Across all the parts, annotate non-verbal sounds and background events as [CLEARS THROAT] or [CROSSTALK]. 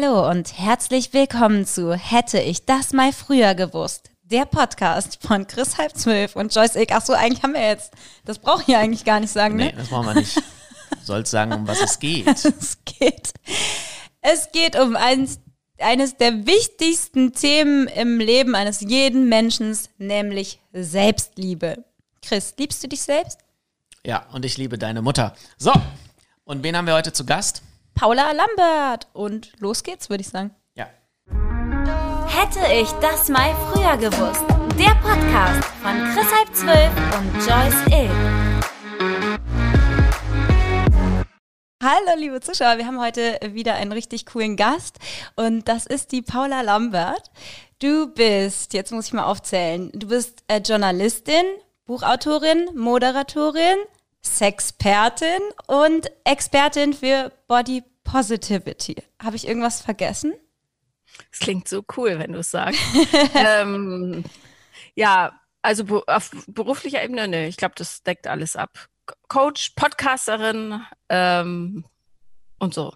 Hallo und herzlich willkommen zu Hätte ich das mal früher gewusst. Der Podcast von Chris halb zwölf und Joyce Ick. Ach so, eigentlich haben wir jetzt. Das brauche ich eigentlich gar nicht sagen, ne? Nee, das brauchen wir nicht. Sollst sagen, um was es geht. [LAUGHS] es geht. Es geht um eins, eines der wichtigsten Themen im Leben eines jeden Menschen, nämlich Selbstliebe. Chris, liebst du dich selbst? Ja, und ich liebe deine Mutter. So, und wen haben wir heute zu Gast? Paula Lambert. Und los geht's, würde ich sagen. Ja. Hätte ich das mal früher gewusst. Der Podcast von Chris halb zwölf und Joyce Ill. Hallo, liebe Zuschauer. Wir haben heute wieder einen richtig coolen Gast und das ist die Paula Lambert. Du bist, jetzt muss ich mal aufzählen, du bist äh, Journalistin, Buchautorin, Moderatorin, Sexpertin und Expertin für Body Positivity. Habe ich irgendwas vergessen? Das klingt so cool, wenn du es sagst. [LAUGHS] ähm, ja, also auf beruflicher Ebene, ne, ich glaube, das deckt alles ab. Coach, Podcasterin ähm, und so.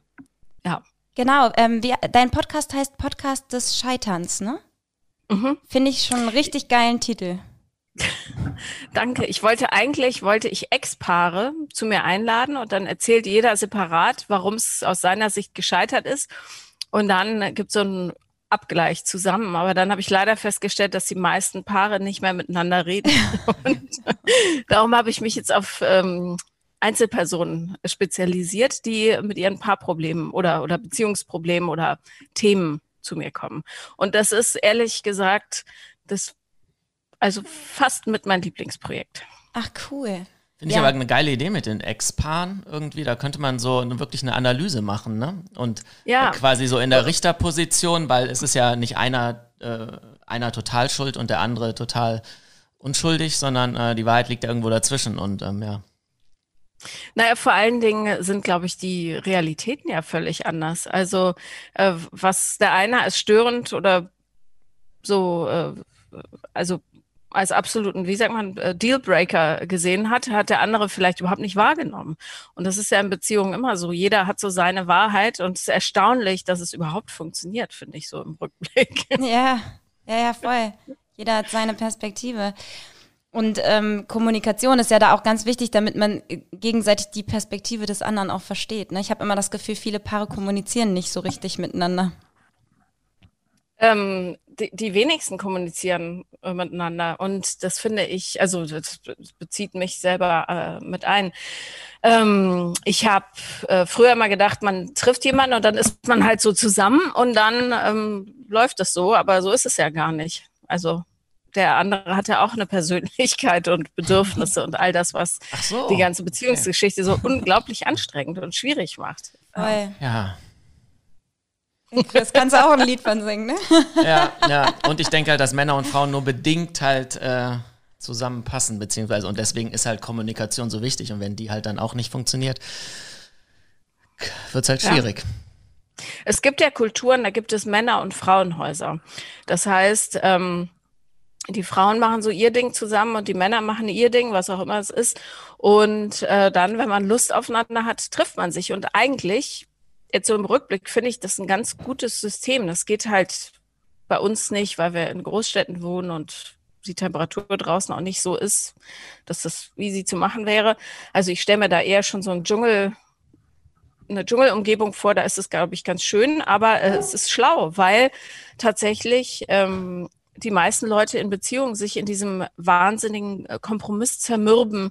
Ja. Genau, ähm, wie, dein Podcast heißt Podcast des Scheiterns, ne? Mhm. Finde ich schon einen richtig geilen Titel. [LAUGHS] Danke. Ich wollte eigentlich, wollte ich Ex-Paare zu mir einladen und dann erzählt jeder separat, warum es aus seiner Sicht gescheitert ist. Und dann gibt es so einen Abgleich zusammen. Aber dann habe ich leider festgestellt, dass die meisten Paare nicht mehr miteinander reden. [LAUGHS] und [LAUGHS] darum habe ich mich jetzt auf ähm, Einzelpersonen spezialisiert, die mit ihren Paarproblemen oder, oder Beziehungsproblemen oder Themen zu mir kommen. Und das ist ehrlich gesagt das also fast mit meinem Lieblingsprojekt. Ach, cool. Finde ich aber eine geile Idee mit den Ex-Paaren irgendwie. Da könnte man so eine, wirklich eine Analyse machen, ne? Und ja. quasi so in der Richterposition, weil es ist ja nicht einer, äh, einer total schuld und der andere total unschuldig, sondern äh, die Wahrheit liegt ja irgendwo dazwischen und ähm, ja. Naja, vor allen Dingen sind, glaube ich, die Realitäten ja völlig anders. Also äh, was der eine als störend oder so, äh, also als absoluten, wie sagt man, äh, Dealbreaker gesehen hat, hat der andere vielleicht überhaupt nicht wahrgenommen. Und das ist ja in Beziehungen immer so. Jeder hat so seine Wahrheit und es ist erstaunlich, dass es überhaupt funktioniert, finde ich so im Rückblick. [LAUGHS] Ja, ja, ja, voll. Jeder hat seine Perspektive. Und ähm, Kommunikation ist ja da auch ganz wichtig, damit man gegenseitig die Perspektive des anderen auch versteht. Ne? Ich habe immer das Gefühl, viele Paare kommunizieren nicht so richtig miteinander. Ähm, die, die wenigsten kommunizieren äh, miteinander. Und das finde ich, also das bezieht mich selber äh, mit ein. Ähm, ich habe äh, früher mal gedacht, man trifft jemanden und dann ist man halt so zusammen und dann ähm, läuft es so, aber so ist es ja gar nicht. Also der andere hat ja auch eine Persönlichkeit und Bedürfnisse und all das, was so, die ganze Beziehungsgeschichte okay. so unglaublich anstrengend und schwierig macht. Ja. [LAUGHS] Chris, kannst du auch ein Lied von singen, ne? [LAUGHS] Ja, ja. Und ich denke halt, dass Männer und Frauen nur bedingt halt äh, zusammenpassen, beziehungsweise und deswegen ist halt Kommunikation so wichtig. Und wenn die halt dann auch nicht funktioniert, wird es halt schwierig. Ja. Es gibt ja Kulturen, da gibt es Männer- und Frauenhäuser. Das heißt, ähm, die Frauen machen so ihr Ding zusammen und die Männer machen ihr Ding, was auch immer es ist. Und äh, dann, wenn man Lust aufeinander hat, trifft man sich. Und eigentlich jetzt so im Rückblick finde ich das ein ganz gutes System. Das geht halt bei uns nicht, weil wir in Großstädten wohnen und die Temperatur draußen auch nicht so ist, dass das easy zu machen wäre. Also ich stelle mir da eher schon so ein Dschungel, eine Dschungelumgebung vor, da ist es, glaube ich, ganz schön, aber äh, es ist schlau, weil tatsächlich ähm, die meisten Leute in Beziehungen sich in diesem wahnsinnigen äh, Kompromiss zermürben,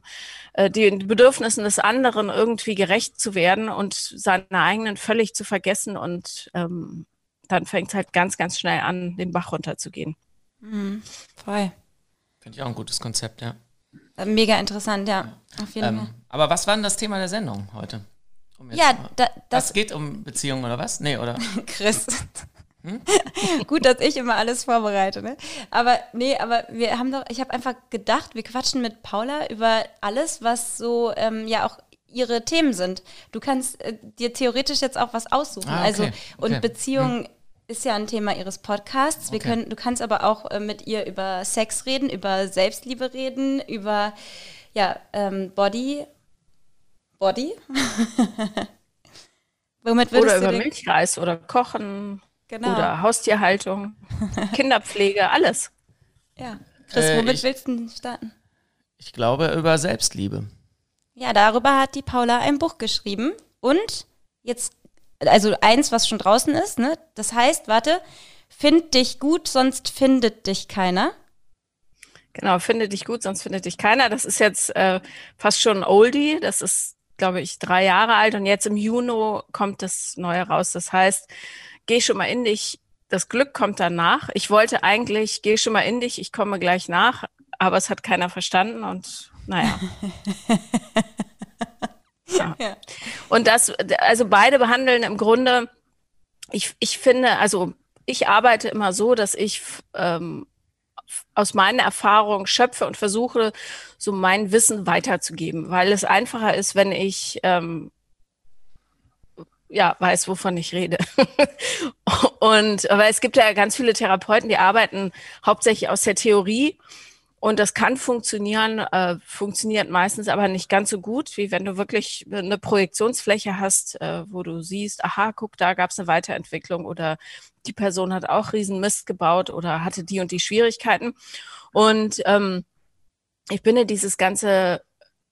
äh, den Bedürfnissen des anderen irgendwie gerecht zu werden und seine eigenen völlig zu vergessen und ähm, dann fängt es halt ganz, ganz schnell an, den Bach runterzugehen. Mhm, voll. Finde ich auch ein gutes Konzept, ja. Äh, mega interessant, ja. Auf jeden ähm, Fall. Aber was war denn das Thema der Sendung heute? Um ja, da, das. Es geht um Beziehungen oder was? Nee, oder? [LAUGHS] Chris. Hm? [LAUGHS] Gut, dass ich immer alles vorbereite, ne? Aber nee, aber wir haben doch, ich habe einfach gedacht, wir quatschen mit Paula über alles, was so ähm, ja auch ihre Themen sind. Du kannst äh, dir theoretisch jetzt auch was aussuchen. Ah, okay. Also und okay. Beziehung hm. ist ja ein Thema ihres Podcasts. Wir okay. können, du kannst aber auch äh, mit ihr über Sex reden, über Selbstliebe reden, über ja ähm, Body, Body. [LAUGHS] Womit würdest oder über Milchreis oder Kochen genau. oder Haustierhaltung, [LAUGHS] Kinderpflege, alles. Ja. Chris, äh, womit ich, willst du starten? Ich glaube über Selbstliebe. Ja, darüber hat die Paula ein Buch geschrieben. Und jetzt, also eins, was schon draußen ist, ne? Das heißt, warte, find dich gut, sonst findet dich keiner. Genau, finde dich gut, sonst findet dich keiner. Das ist jetzt äh, fast schon ein Oldie. Das ist, glaube ich, drei Jahre alt und jetzt im Juni kommt das Neue raus. Das heißt, geh schon mal in dich. Das Glück kommt danach. Ich wollte eigentlich, geh schon mal in dich, ich komme gleich nach, aber es hat keiner verstanden und naja. [LAUGHS] ja. ja. Und das, also beide behandeln im Grunde, ich, ich finde, also ich arbeite immer so, dass ich ähm, aus meiner Erfahrung schöpfe und versuche, so mein Wissen weiterzugeben, weil es einfacher ist, wenn ich ähm, ja weiß, wovon ich rede. [LAUGHS] und aber es gibt ja ganz viele Therapeuten, die arbeiten hauptsächlich aus der Theorie und das kann funktionieren, äh, funktioniert meistens aber nicht ganz so gut, wie wenn du wirklich eine Projektionsfläche hast, äh, wo du siehst, aha, guck, da gab es eine Weiterentwicklung oder die Person hat auch riesen Mist gebaut oder hatte die und die Schwierigkeiten. Und ähm, ich in dieses ganze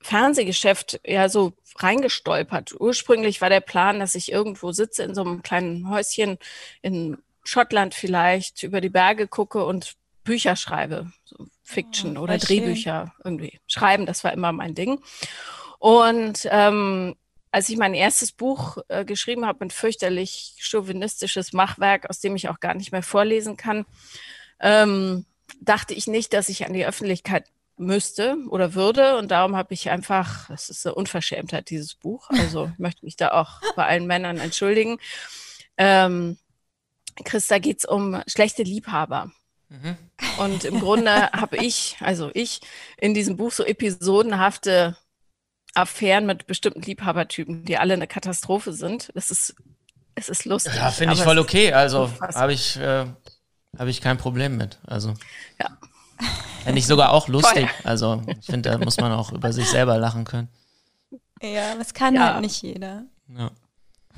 Fernsehgeschäft ja so reingestolpert. Ursprünglich war der Plan, dass ich irgendwo sitze in so einem kleinen Häuschen in Schottland vielleicht, über die Berge gucke und Bücher schreibe. So Fiction oh, oder Drehbücher schön. irgendwie schreiben. Das war immer mein Ding. Und ähm, als ich mein erstes Buch äh, geschrieben habe, ein fürchterlich chauvinistisches Machwerk, aus dem ich auch gar nicht mehr vorlesen kann, ähm, dachte ich nicht, dass ich an die Öffentlichkeit müsste oder würde. Und darum habe ich einfach, es ist eine Unverschämtheit, dieses Buch. Also ich möchte mich da auch bei allen Männern entschuldigen. Ähm, Christa, geht es um schlechte Liebhaber. Mhm. Und im Grunde [LAUGHS] habe ich, also ich, in diesem Buch so episodenhafte Affären mit bestimmten Liebhabertypen, die alle eine Katastrophe sind. Das ist, es ist lustig. Ja, finde ich voll okay. Also habe ich, äh, hab ich kein Problem mit. Also. Ja. Fände ich sogar auch lustig. Also ich finde, da muss man auch über sich selber lachen können. Ja, das kann ja. halt nicht jeder. Ja.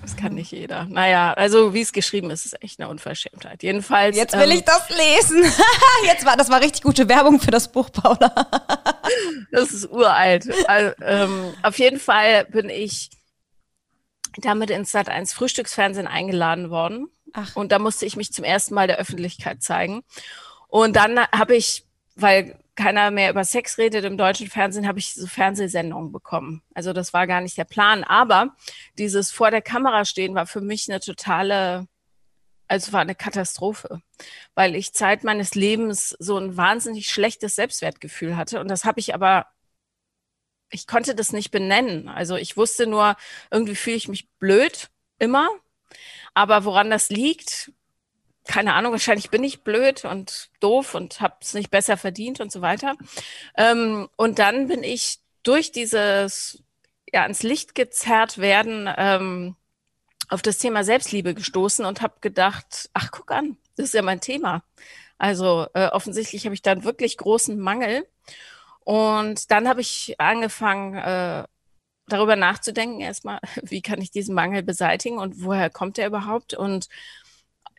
Das kann nicht jeder. Naja, also wie es geschrieben ist, ist echt eine Unverschämtheit. Jedenfalls. Jetzt will ähm, ich das lesen. [LAUGHS] Jetzt war das war richtig gute Werbung für das Buch, Paula. [LAUGHS] das ist uralt. Also, ähm, auf jeden Fall bin ich damit ins Sat 1 Frühstücksfernsehen eingeladen worden. Ach. Und da musste ich mich zum ersten Mal der Öffentlichkeit zeigen. Und dann habe ich, weil keiner mehr über Sex redet im deutschen Fernsehen, habe ich so Fernsehsendungen bekommen. Also das war gar nicht der Plan. Aber dieses vor der Kamera stehen war für mich eine totale, also war eine Katastrophe, weil ich Zeit meines Lebens so ein wahnsinnig schlechtes Selbstwertgefühl hatte. Und das habe ich aber, ich konnte das nicht benennen. Also ich wusste nur, irgendwie fühle ich mich blöd, immer. Aber woran das liegt, keine Ahnung, wahrscheinlich bin ich blöd und doof und habe es nicht besser verdient und so weiter. Ähm, und dann bin ich durch dieses ja ans Licht gezerrt werden ähm, auf das Thema Selbstliebe gestoßen und habe gedacht, ach guck an, das ist ja mein Thema. Also äh, offensichtlich habe ich dann wirklich großen Mangel. Und dann habe ich angefangen, äh, darüber nachzudenken, erstmal, [LAUGHS] wie kann ich diesen Mangel beseitigen und woher kommt er überhaupt? Und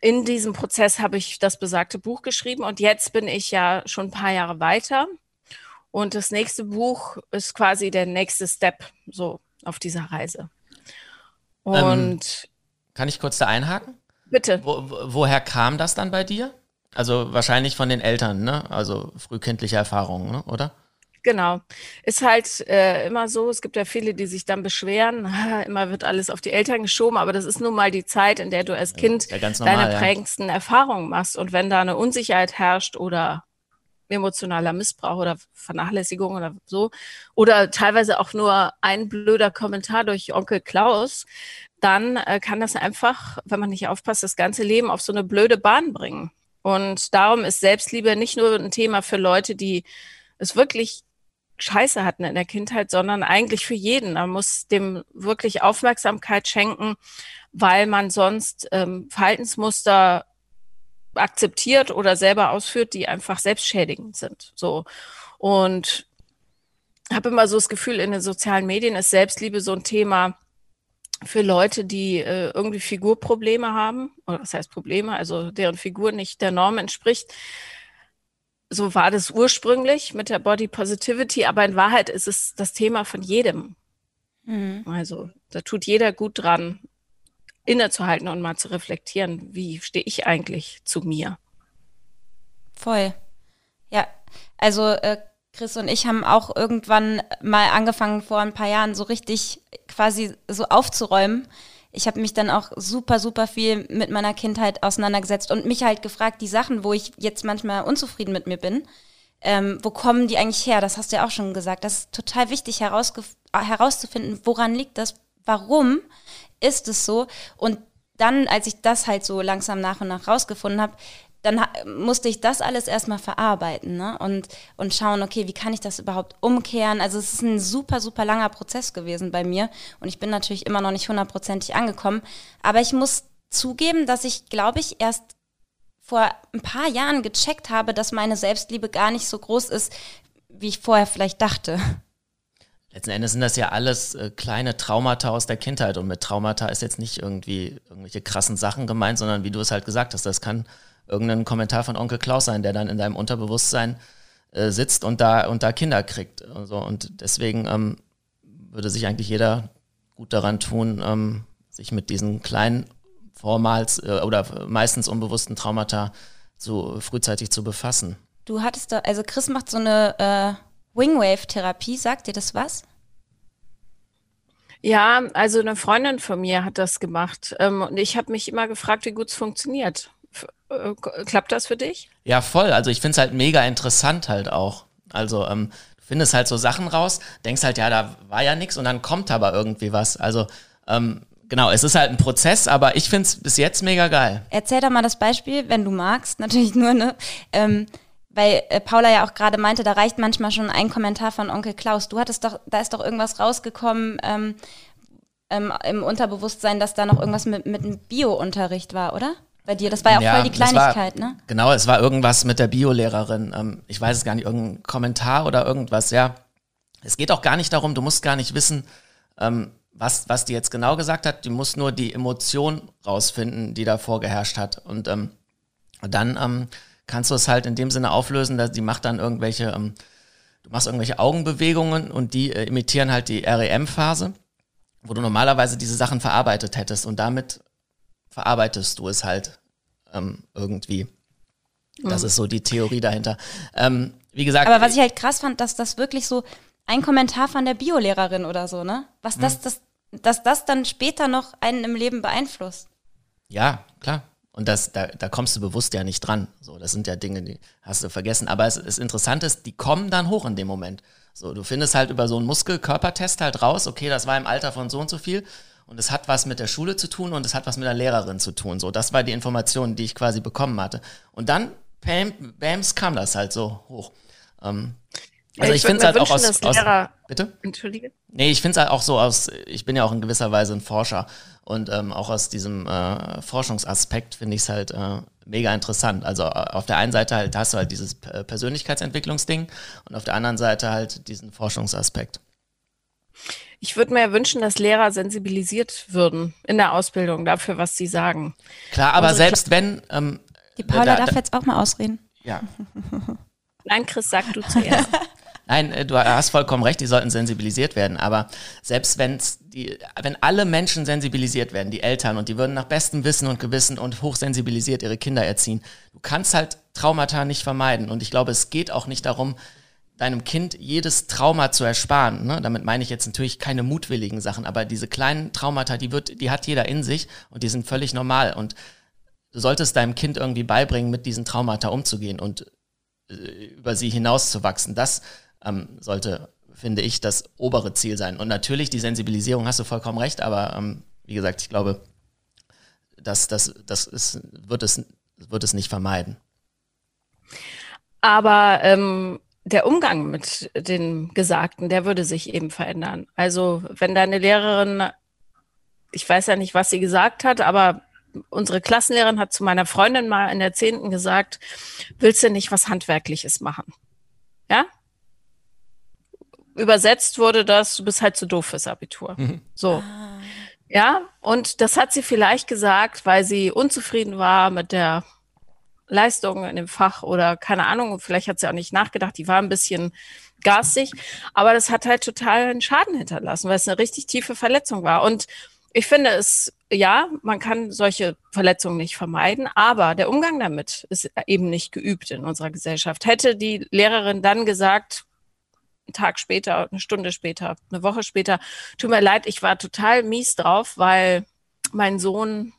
in diesem Prozess habe ich das besagte Buch geschrieben und jetzt bin ich ja schon ein paar Jahre weiter. Und das nächste Buch ist quasi der nächste Step so auf dieser Reise. Und ähm, kann ich kurz da einhaken? Bitte. Wo, woher kam das dann bei dir? Also wahrscheinlich von den Eltern, ne? Also frühkindliche Erfahrungen, ne? oder? Genau. Ist halt äh, immer so, es gibt ja viele, die sich dann beschweren, [LAUGHS] immer wird alles auf die Eltern geschoben, aber das ist nun mal die Zeit, in der du als Kind ja, normal, deine prägendsten ja. Erfahrungen machst. Und wenn da eine Unsicherheit herrscht oder emotionaler Missbrauch oder Vernachlässigung oder so, oder teilweise auch nur ein blöder Kommentar durch Onkel Klaus, dann äh, kann das einfach, wenn man nicht aufpasst, das ganze Leben auf so eine blöde Bahn bringen. Und darum ist Selbstliebe nicht nur ein Thema für Leute, die es wirklich Scheiße hatten in der Kindheit, sondern eigentlich für jeden. Man muss dem wirklich Aufmerksamkeit schenken, weil man sonst ähm, Verhaltensmuster akzeptiert oder selber ausführt, die einfach selbstschädigend sind. So und habe immer so das Gefühl, in den sozialen Medien ist Selbstliebe so ein Thema, für Leute, die äh, irgendwie Figurprobleme haben, oder was heißt Probleme, also deren Figur nicht der Norm entspricht. So war das ursprünglich mit der Body Positivity, aber in Wahrheit ist es das Thema von jedem. Mhm. Also da tut jeder gut dran, innezuhalten und mal zu reflektieren, wie stehe ich eigentlich zu mir. Voll. Ja, also äh, Chris und ich haben auch irgendwann mal angefangen, vor ein paar Jahren so richtig quasi so aufzuräumen. Ich habe mich dann auch super, super viel mit meiner Kindheit auseinandergesetzt und mich halt gefragt, die Sachen, wo ich jetzt manchmal unzufrieden mit mir bin, ähm, wo kommen die eigentlich her? Das hast du ja auch schon gesagt. Das ist total wichtig herauszufinden, woran liegt das, warum ist es so? Und dann, als ich das halt so langsam nach und nach rausgefunden habe, dann musste ich das alles erstmal verarbeiten ne? und, und schauen, okay, wie kann ich das überhaupt umkehren? Also es ist ein super, super langer Prozess gewesen bei mir und ich bin natürlich immer noch nicht hundertprozentig angekommen. Aber ich muss zugeben, dass ich, glaube ich, erst vor ein paar Jahren gecheckt habe, dass meine Selbstliebe gar nicht so groß ist, wie ich vorher vielleicht dachte. Letzten Endes sind das ja alles äh, kleine Traumata aus der Kindheit und mit Traumata ist jetzt nicht irgendwie irgendwelche krassen Sachen gemeint, sondern wie du es halt gesagt hast, das kann irgendein Kommentar von Onkel Klaus sein, der dann in deinem Unterbewusstsein äh, sitzt und da, und da Kinder kriegt. Und, so. und deswegen ähm, würde sich eigentlich jeder gut daran tun, ähm, sich mit diesen kleinen, vormals äh, oder meistens unbewussten Traumata so frühzeitig zu befassen. Du hattest da, also Chris macht so eine äh, Wingwave-Therapie, sagt dir das was? Ja, also eine Freundin von mir hat das gemacht. Ähm, und ich habe mich immer gefragt, wie gut es funktioniert. Äh, klappt das für dich? Ja, voll. Also ich finde es halt mega interessant halt auch. Also ähm, du findest halt so Sachen raus, denkst halt, ja, da war ja nichts und dann kommt aber irgendwie was. Also ähm, genau, es ist halt ein Prozess, aber ich finde es bis jetzt mega geil. Erzähl doch mal das Beispiel, wenn du magst, natürlich nur, ne? Ähm, weil äh, Paula ja auch gerade meinte, da reicht manchmal schon ein Kommentar von Onkel Klaus. Du hattest doch, da ist doch irgendwas rausgekommen ähm, ähm, im Unterbewusstsein, dass da noch irgendwas mit, mit einem Bio-Unterricht war, oder? Bei dir. Das war ja auch ja, voll die Kleinigkeit, war, ne? Genau, es war irgendwas mit der Biolehrerin. Ähm, ich weiß es gar nicht, irgendein Kommentar oder irgendwas, ja. Es geht auch gar nicht darum, du musst gar nicht wissen, ähm, was, was die jetzt genau gesagt hat. Du musst nur die Emotion rausfinden, die da vorgeherrscht hat. Und ähm, dann ähm, kannst du es halt in dem Sinne auflösen, dass die macht dann irgendwelche, ähm, du machst irgendwelche Augenbewegungen und die äh, imitieren halt die REM-Phase, wo du normalerweise diese Sachen verarbeitet hättest. Und damit verarbeitest du es halt ähm, irgendwie. Das mhm. ist so die Theorie dahinter. Ähm, wie gesagt. Aber was ich halt krass fand, dass das wirklich so ein Kommentar von der Biolehrerin oder so, ne? Was das, mhm. das, dass das dann später noch einen im Leben beeinflusst. Ja, klar. Und das, da, da kommst du bewusst ja nicht dran. So, das sind ja Dinge, die hast du vergessen. Aber es ist interessant ist, die kommen dann hoch in dem Moment. So, du findest halt über so einen Muskelkörpertest halt raus, okay, das war im Alter von so und so viel und es hat was mit der Schule zu tun und es hat was mit der Lehrerin zu tun. So, das war die Information, die ich quasi bekommen hatte. Und dann, bam, bams, kam das halt so hoch. Ähm, also ich, ich finde es halt auch aus, aus bitte? Entschuldige. Nee, ich finde es halt auch so aus, ich bin ja auch in gewisser Weise ein Forscher und ähm, auch aus diesem äh, Forschungsaspekt finde ich es halt äh, mega interessant. Also äh, auf der einen Seite halt hast du halt dieses Persönlichkeitsentwicklungsding und auf der anderen Seite halt diesen Forschungsaspekt. Ich würde mir wünschen, dass Lehrer sensibilisiert würden in der Ausbildung dafür, was sie sagen. Klar, aber Unsere selbst wenn. Ähm, Die Paula da, darf jetzt auch mal ausreden. Ja. [LAUGHS] Nein, Chris, sag du zuerst. [LAUGHS] Nein, äh, du hast vollkommen recht, die sollten sensibilisiert werden. Aber selbst wenn's die, wenn alle Menschen sensibilisiert werden, die Eltern, und die würden nach bestem Wissen und Gewissen und hochsensibilisiert ihre Kinder erziehen, du kannst halt Traumata nicht vermeiden. Und ich glaube, es geht auch nicht darum, deinem Kind jedes Trauma zu ersparen. Ne? Damit meine ich jetzt natürlich keine mutwilligen Sachen, aber diese kleinen Traumata, die wird, die hat jeder in sich und die sind völlig normal. Und du solltest deinem Kind irgendwie beibringen, mit diesen Traumata umzugehen und äh, über sie hinauszuwachsen. Das ähm, sollte, finde ich, das obere Ziel sein. Und natürlich die Sensibilisierung, hast du vollkommen recht, aber ähm, wie gesagt, ich glaube, das, das, das ist, wird, es, wird es nicht vermeiden. Aber ähm, der Umgang mit den Gesagten, der würde sich eben verändern. Also wenn deine Lehrerin, ich weiß ja nicht, was sie gesagt hat, aber unsere Klassenlehrerin hat zu meiner Freundin mal in der Zehnten gesagt, willst du nicht was Handwerkliches machen? Ja? Übersetzt wurde das, du bist halt zu doof fürs Abitur. Mhm. So. Ah. Ja, und das hat sie vielleicht gesagt, weil sie unzufrieden war mit der Leistung in dem Fach oder keine Ahnung, vielleicht hat sie auch nicht nachgedacht, die war ein bisschen garstig, aber das hat halt total einen Schaden hinterlassen, weil es eine richtig tiefe Verletzung war. Und ich finde es, ja, man kann solche Verletzungen nicht vermeiden, aber der Umgang damit ist eben nicht geübt in unserer Gesellschaft. Hätte die Lehrerin dann gesagt, einen Tag später, eine Stunde später, eine Woche später, tut mir leid, ich war total mies drauf, weil mein Sohn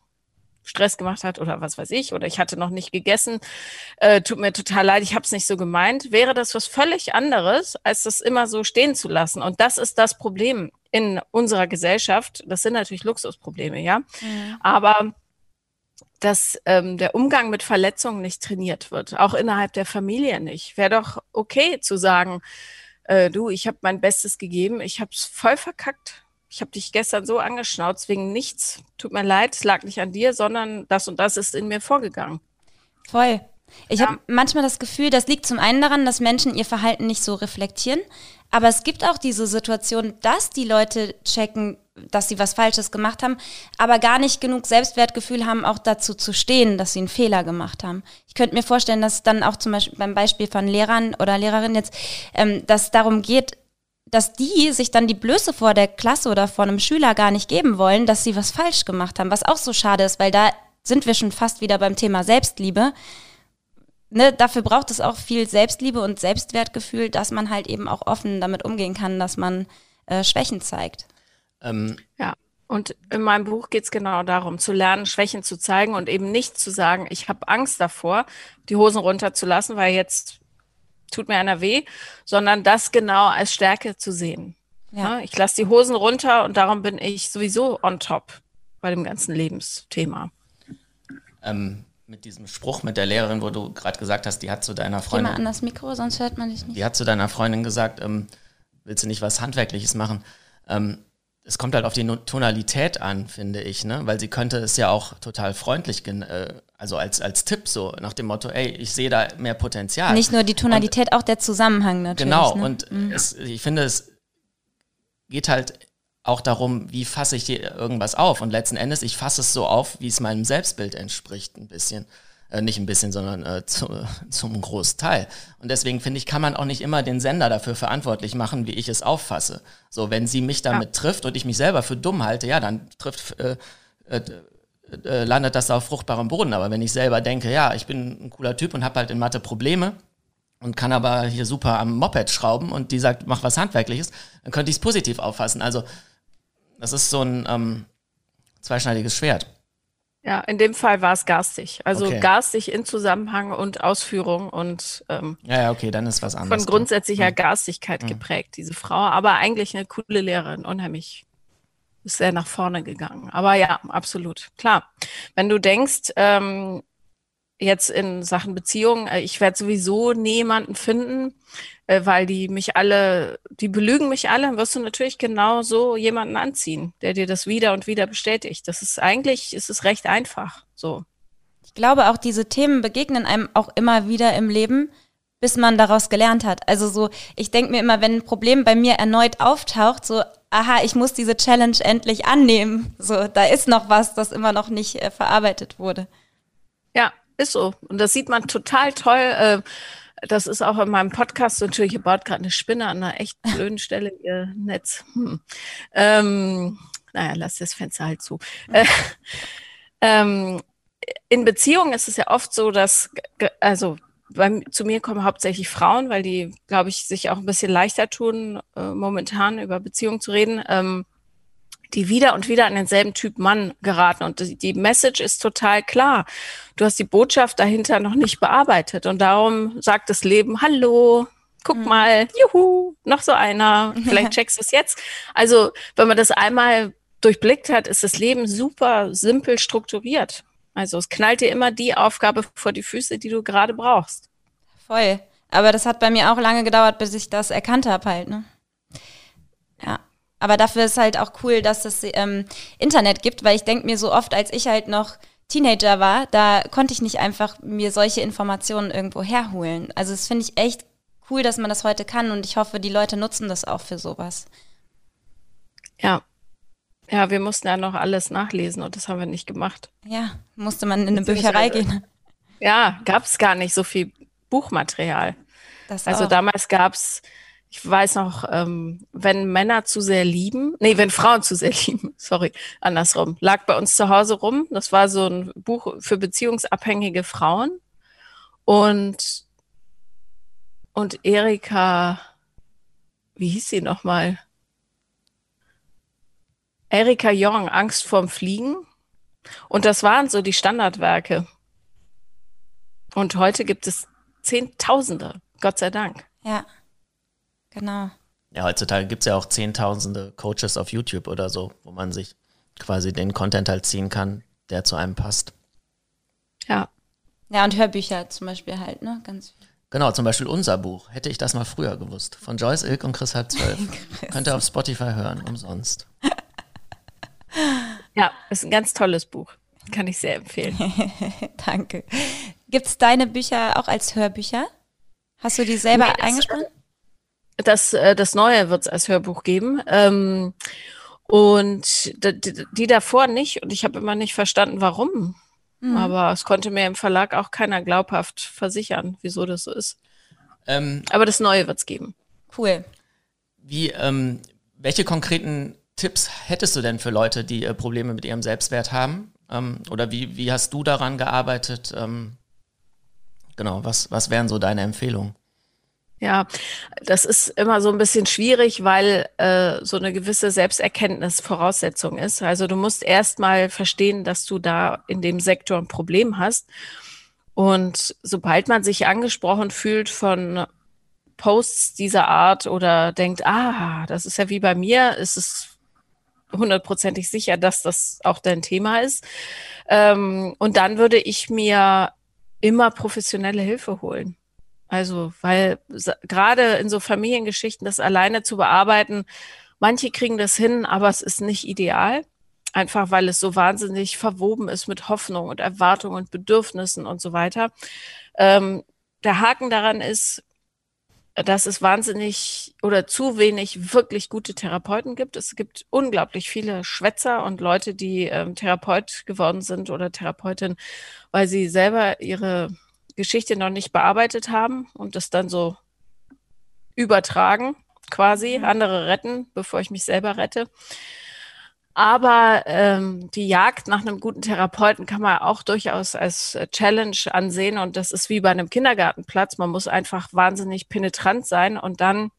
Stress gemacht hat oder was weiß ich, oder ich hatte noch nicht gegessen, äh, tut mir total leid, ich habe es nicht so gemeint, wäre das was völlig anderes, als das immer so stehen zu lassen. Und das ist das Problem in unserer Gesellschaft. Das sind natürlich Luxusprobleme, ja. Mhm. Aber dass ähm, der Umgang mit Verletzungen nicht trainiert wird, auch innerhalb der Familie nicht. Wäre doch okay zu sagen, äh, du, ich habe mein Bestes gegeben, ich habe es voll verkackt, ich habe dich gestern so angeschnauzt wegen nichts. Tut mir leid, es lag nicht an dir, sondern das und das ist in mir vorgegangen. Voll. Ich ja. habe manchmal das Gefühl, das liegt zum einen daran, dass Menschen ihr Verhalten nicht so reflektieren. Aber es gibt auch diese Situation, dass die Leute checken, dass sie was Falsches gemacht haben, aber gar nicht genug Selbstwertgefühl haben, auch dazu zu stehen, dass sie einen Fehler gemacht haben. Ich könnte mir vorstellen, dass dann auch zum Beispiel beim Beispiel von Lehrern oder Lehrerinnen jetzt, ähm, dass darum geht, dass die sich dann die Blöße vor der Klasse oder vor einem Schüler gar nicht geben wollen, dass sie was falsch gemacht haben, was auch so schade ist, weil da sind wir schon fast wieder beim Thema Selbstliebe. Ne, dafür braucht es auch viel Selbstliebe und Selbstwertgefühl, dass man halt eben auch offen damit umgehen kann, dass man äh, Schwächen zeigt. Ähm. Ja, und in meinem Buch geht es genau darum, zu lernen, Schwächen zu zeigen und eben nicht zu sagen, ich habe Angst davor, die Hosen runterzulassen, weil jetzt tut mir einer weh, sondern das genau als Stärke zu sehen. Ja. Ich lasse die Hosen runter und darum bin ich sowieso on top bei dem ganzen Lebensthema. Ähm, mit diesem Spruch mit der Lehrerin, wo du gerade gesagt hast, die hat zu deiner Freundin. Geh mal an das Mikro, sonst hört man dich nicht. Die hat zu deiner Freundin gesagt, ähm, willst du nicht was Handwerkliches machen? Ähm, es kommt halt auf die Tonalität an, finde ich, ne? Weil sie könnte es ja auch total freundlich, äh, also als, als Tipp so, nach dem Motto, ey, ich sehe da mehr Potenzial. Nicht nur die Tonalität, und, auch der Zusammenhang natürlich. Genau, ne? und mhm. es, ich finde, es geht halt auch darum, wie fasse ich hier irgendwas auf. Und letzten Endes, ich fasse es so auf, wie es meinem Selbstbild entspricht, ein bisschen. Äh, nicht ein bisschen, sondern äh, [LAUGHS] zu, zum Großteil. Und deswegen finde ich, kann man auch nicht immer den Sender dafür verantwortlich machen, wie ich es auffasse. So, wenn sie mich damit ja. trifft und ich mich selber für dumm halte, ja, dann trifft, äh, äh, äh, landet das auf fruchtbarem Boden. Aber wenn ich selber denke, ja, ich bin ein cooler Typ und habe halt in Mathe Probleme und kann aber hier super am Moped schrauben und die sagt, mach was Handwerkliches, dann könnte ich es positiv auffassen. Also, das ist so ein ähm, zweischneidiges Schwert. Ja, in dem Fall war es garstig. Also okay. garstig in Zusammenhang und Ausführung und ähm, ja, ja, okay, dann ist was anderes. Von grundsätzlicher mhm. Garstigkeit mhm. geprägt, diese Frau. Aber eigentlich eine coole Lehrerin, unheimlich ist sehr nach vorne gegangen. Aber ja, absolut. Klar. Wenn du denkst, ähm, jetzt in Sachen Beziehung, äh, ich werde sowieso niemanden finden, äh, weil die mich alle, die belügen mich alle, wirst du natürlich genau so jemanden anziehen, der dir das wieder und wieder bestätigt. Das ist eigentlich, ist es recht einfach so. Ich glaube auch, diese Themen begegnen einem auch immer wieder im Leben, bis man daraus gelernt hat. Also so, ich denke mir immer, wenn ein Problem bei mir erneut auftaucht, so, aha, ich muss diese Challenge endlich annehmen. So, da ist noch was, das immer noch nicht äh, verarbeitet wurde. Ja, ist so. Und das sieht man total toll. Äh, das ist auch in meinem Podcast natürlich, ihr baut gerade eine Spinne an einer echt [LAUGHS] blöden Stelle, ihr Netz. Hm. Ähm, naja, lasst das Fenster halt zu. Äh, [LAUGHS] ähm, in Beziehungen ist es ja oft so, dass, also bei, zu mir kommen hauptsächlich Frauen, weil die, glaube ich, sich auch ein bisschen leichter tun, äh, momentan über Beziehungen zu reden. Ähm, die wieder und wieder an denselben Typ Mann geraten. Und die Message ist total klar. Du hast die Botschaft dahinter noch nicht bearbeitet. Und darum sagt das Leben, hallo, guck mhm. mal, juhu, noch so einer. Vielleicht [LAUGHS] checkst du es jetzt. Also, wenn man das einmal durchblickt hat, ist das Leben super simpel strukturiert. Also es knallt dir immer die Aufgabe vor die Füße, die du gerade brauchst. Voll. Aber das hat bei mir auch lange gedauert, bis ich das erkannt habe halt. Ne? Ja. Aber dafür ist halt auch cool, dass es ähm, Internet gibt, weil ich denke mir so oft, als ich halt noch Teenager war, da konnte ich nicht einfach mir solche Informationen irgendwo herholen. Also das finde ich echt cool, dass man das heute kann und ich hoffe, die Leute nutzen das auch für sowas. Ja, Ja, wir mussten ja noch alles nachlesen und das haben wir nicht gemacht. Ja, musste man in eine Bücherei gehen. Ja, gab es gar nicht so viel Buchmaterial. Das also auch. damals gab es, ich weiß noch, ähm, wenn Männer zu sehr lieben, nee, wenn Frauen zu sehr [LAUGHS] lieben, sorry, andersrum, lag bei uns zu Hause rum. Das war so ein Buch für beziehungsabhängige Frauen. Und, und Erika, wie hieß sie nochmal? Erika Jong, Angst vorm Fliegen. Und das waren so die Standardwerke. Und heute gibt es Zehntausende, Gott sei Dank. Ja, genau. Ja, heutzutage gibt es ja auch Zehntausende Coaches auf YouTube oder so, wo man sich quasi den Content halt ziehen kann, der zu einem passt. Ja. Ja, und Hörbücher zum Beispiel halt, ne? Ganz viel. Genau, zum Beispiel unser Buch. Hätte ich das mal früher gewusst. Von Joyce Ilk und Chris halb zwölf. [LAUGHS] Könnt ihr auf Spotify hören, umsonst. [LAUGHS] Ja, ist ein ganz tolles Buch. Kann ich sehr empfehlen. [LAUGHS] Danke. Gibt es deine Bücher auch als Hörbücher? Hast du die selber nee, eingesprochen? Das, äh, das Neue wird es als Hörbuch geben. Ähm, und die, die, davor nicht. Und ich habe immer nicht verstanden, warum. Mhm. Aber es konnte mir im Verlag auch keiner glaubhaft versichern, wieso das so ist. Ähm, Aber das Neue wird es geben. Cool. Wie, ähm, welche konkreten Tipps hättest du denn für Leute, die äh, Probleme mit ihrem Selbstwert haben? Ähm, oder wie, wie hast du daran gearbeitet? Ähm, genau, was, was wären so deine Empfehlungen? Ja, das ist immer so ein bisschen schwierig, weil äh, so eine gewisse Selbsterkenntnis Voraussetzung ist. Also du musst erst mal verstehen, dass du da in dem Sektor ein Problem hast. Und sobald man sich angesprochen fühlt von Posts dieser Art oder denkt, ah, das ist ja wie bei mir, ist es hundertprozentig sicher, dass das auch dein Thema ist. Ähm, und dann würde ich mir immer professionelle Hilfe holen. Also, weil gerade in so Familiengeschichten das alleine zu bearbeiten, manche kriegen das hin, aber es ist nicht ideal. Einfach weil es so wahnsinnig verwoben ist mit Hoffnung und Erwartung und Bedürfnissen und so weiter. Ähm, der Haken daran ist, dass es wahnsinnig oder zu wenig wirklich gute Therapeuten gibt. Es gibt unglaublich viele Schwätzer und Leute, die ähm, Therapeut geworden sind oder Therapeutin, weil sie selber ihre Geschichte noch nicht bearbeitet haben und das dann so übertragen, quasi, mhm. andere retten, bevor ich mich selber rette. Aber ähm, die Jagd nach einem guten Therapeuten kann man auch durchaus als äh, Challenge ansehen. Und das ist wie bei einem Kindergartenplatz. Man muss einfach wahnsinnig penetrant sein und dann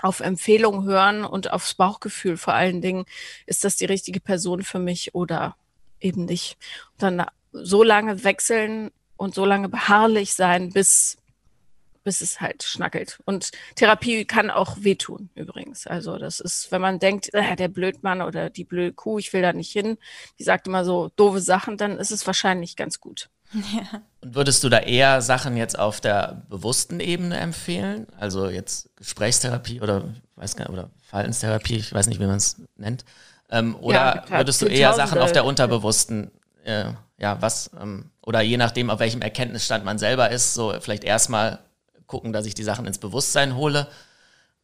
auf Empfehlungen hören und aufs Bauchgefühl vor allen Dingen. Ist das die richtige Person für mich oder eben nicht? Und dann so lange wechseln und so lange beharrlich sein, bis bis es halt schnackelt. Und Therapie kann auch wehtun, übrigens. Also das ist, wenn man denkt, äh, der Blödmann oder die blöde Kuh, ich will da nicht hin, die sagt immer so doofe Sachen, dann ist es wahrscheinlich ganz gut. [LAUGHS] Ja. Und würdest du da eher Sachen jetzt auf der bewussten Ebene empfehlen? Also jetzt Gesprächstherapie oder weiß gar nicht, oder Verhaltenstherapie, ich weiß nicht, wie man es nennt. Ähm, oder ja, würdest du eher Sachen auf der unterbewussten, äh, ja, was, ähm, oder je nachdem, auf welchem Erkenntnisstand man selber ist, so vielleicht erstmal gucken, dass ich die Sachen ins Bewusstsein hole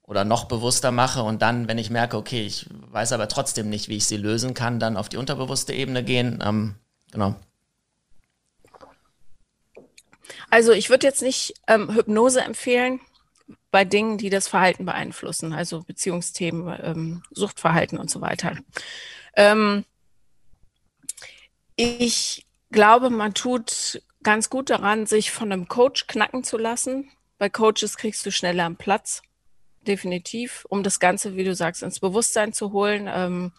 oder noch bewusster mache und dann, wenn ich merke, okay, ich weiß aber trotzdem nicht, wie ich sie lösen kann, dann auf die unterbewusste Ebene gehen. Ähm, genau. Also ich würde jetzt nicht ähm, Hypnose empfehlen bei Dingen, die das Verhalten beeinflussen, also Beziehungsthemen, ähm, Suchtverhalten und so weiter. Ähm, ich glaube, man tut ganz gut daran, sich von einem Coach knacken zu lassen, bei Coaches kriegst du schneller einen Platz, definitiv, um das Ganze, wie du sagst, ins Bewusstsein zu holen. Ähm,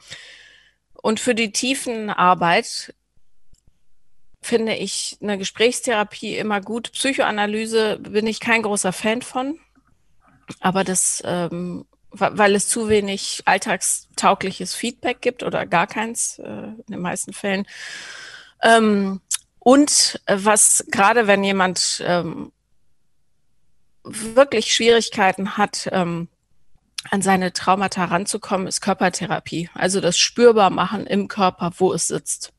und für die tiefen Arbeit finde ich eine Gesprächstherapie immer gut. Psychoanalyse bin ich kein großer Fan von, aber das, ähm, weil es zu wenig alltagstaugliches Feedback gibt oder gar keins äh, in den meisten Fällen. Ähm, und äh, was gerade wenn jemand ähm, wirklich Schwierigkeiten hat, ähm, an seine Traumata ranzukommen, ist Körpertherapie. Also das spürbar machen im Körper, wo es sitzt.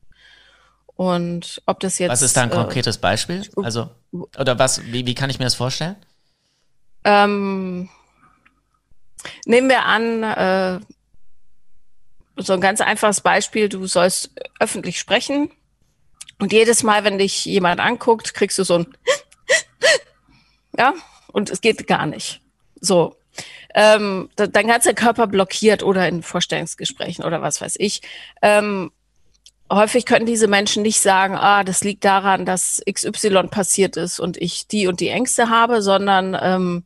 Und ob das jetzt. Was ist da ein äh, konkretes Beispiel? Also, oder was, wie, wie kann ich mir das vorstellen? Ähm, nehmen wir an, äh, so ein ganz einfaches Beispiel, du sollst öffentlich sprechen und jedes Mal, wenn dich jemand anguckt, kriegst du so ein [LAUGHS] ja, und es geht gar nicht. So. Ähm, dein ganzer Körper blockiert oder in Vorstellungsgesprächen oder was weiß ich. Ähm, häufig können diese Menschen nicht sagen, ah, das liegt daran, dass XY passiert ist und ich die und die Ängste habe, sondern ähm,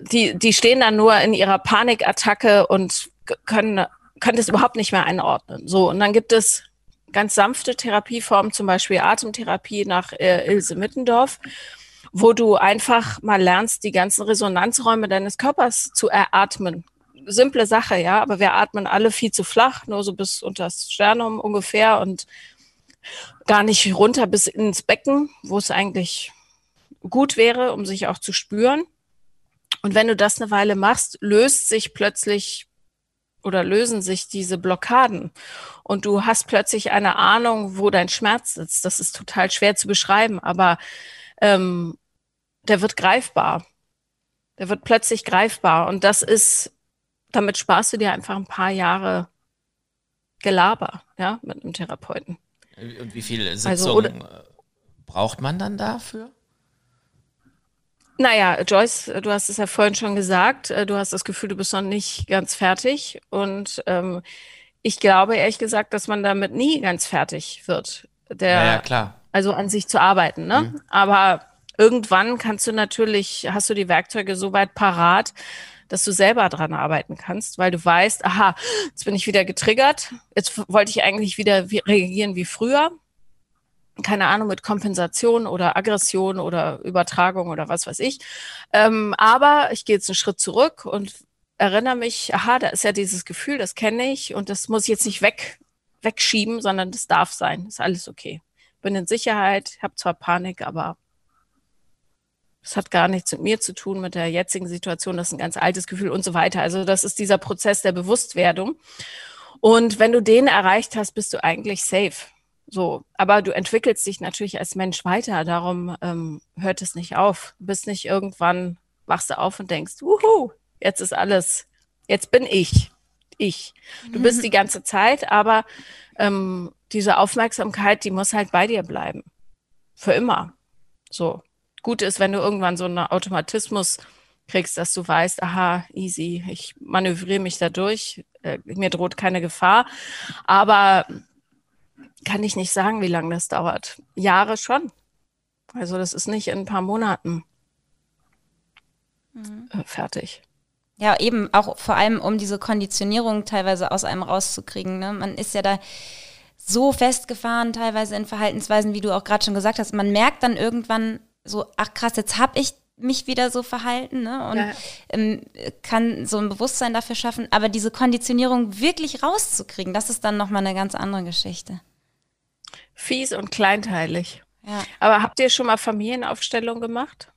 die, die stehen dann nur in ihrer Panikattacke und können, können das überhaupt nicht mehr einordnen. So, und dann gibt es ganz sanfte Therapieformen, zum Beispiel Atemtherapie nach äh, Ilse Mittendorf, wo du einfach mal lernst, die ganzen Resonanzräume deines Körpers zu eratmen. Simple Sache, ja, aber wir atmen alle viel zu flach, nur so bis unter das Sternum ungefähr und gar nicht runter bis ins Becken, wo es eigentlich gut wäre, um sich auch zu spüren. Und wenn du das eine Weile machst, löst sich plötzlich oder lösen sich diese Blockaden und du hast plötzlich eine Ahnung, wo dein Schmerz sitzt. Das ist total schwer zu beschreiben, aber ähm, der wird greifbar. Der wird plötzlich greifbar und das ist, damit sparst du dir einfach ein paar Jahre Gelaber, ja, mit einem Therapeuten. Und wie viele also, Sitzungen also, braucht man dann dafür? Naja, Joyce, du hast es ja vorhin schon gesagt, äh, du hast das Gefühl, du bist noch nicht ganz fertig. Und ähm, ich glaube ehrlich gesagt, dass man damit nie ganz fertig wird. Der, ja, ja klar. Also an sich zu arbeiten, ne? Mhm. Aber irgendwann kannst du natürlich, hast du die Werkzeuge so weit parat, dass du selber dran arbeiten kannst, weil du weißt, aha, jetzt bin ich wieder getriggert, jetzt wollte ich eigentlich wieder reagieren wie früher keine Ahnung, mit Kompensation oder Aggression oder Übertragung oder was weiß ich. Ähm, aber ich gehe jetzt einen Schritt zurück und erinnere mich, aha, da ist ja dieses Gefühl, das kenne ich und das muss ich jetzt nicht weg, wegschieben, sondern das darf sein, ist alles okay. Bin in Sicherheit, habe zwar Panik, aber es hat gar nichts mit mir zu tun, mit der jetzigen Situation, das ist ein ganz altes Gefühl und so weiter. Also das ist dieser Prozess der Bewusstwerdung. Und wenn du den erreicht hast, bist du eigentlich safe. So, aber du entwickelst dich natürlich als Mensch weiter, darum ähm, hört es nicht auf. Du bist nicht irgendwann, wachst du auf und denkst, wuhu, jetzt ist alles, jetzt bin ich, ich. Du bist mhm. die ganze Zeit, aber ähm, diese Aufmerksamkeit, die muss halt bei dir bleiben. Für immer. So. Gut ist, wenn du irgendwann so einen Automatismus kriegst, dass du weißt, aha, easy, ich manövriere mich da durch, äh, mir droht keine Gefahr. Aber kann ich nicht sagen, wie lange das dauert. Jahre schon. Also das ist nicht in ein paar Monaten mhm. äh, fertig. Ja, eben auch vor allem, um diese Konditionierung teilweise aus einem rauszukriegen. Ne? Man ist ja da so festgefahren, teilweise in Verhaltensweisen, wie du auch gerade schon gesagt hast. Man merkt dann irgendwann so, ach krass, jetzt habe ich mich wieder so verhalten ne? und ja. ähm, kann so ein Bewusstsein dafür schaffen. Aber diese Konditionierung wirklich rauszukriegen, das ist dann nochmal eine ganz andere Geschichte fies und kleinteilig. Ja. Aber habt ihr schon mal Familienaufstellung gemacht?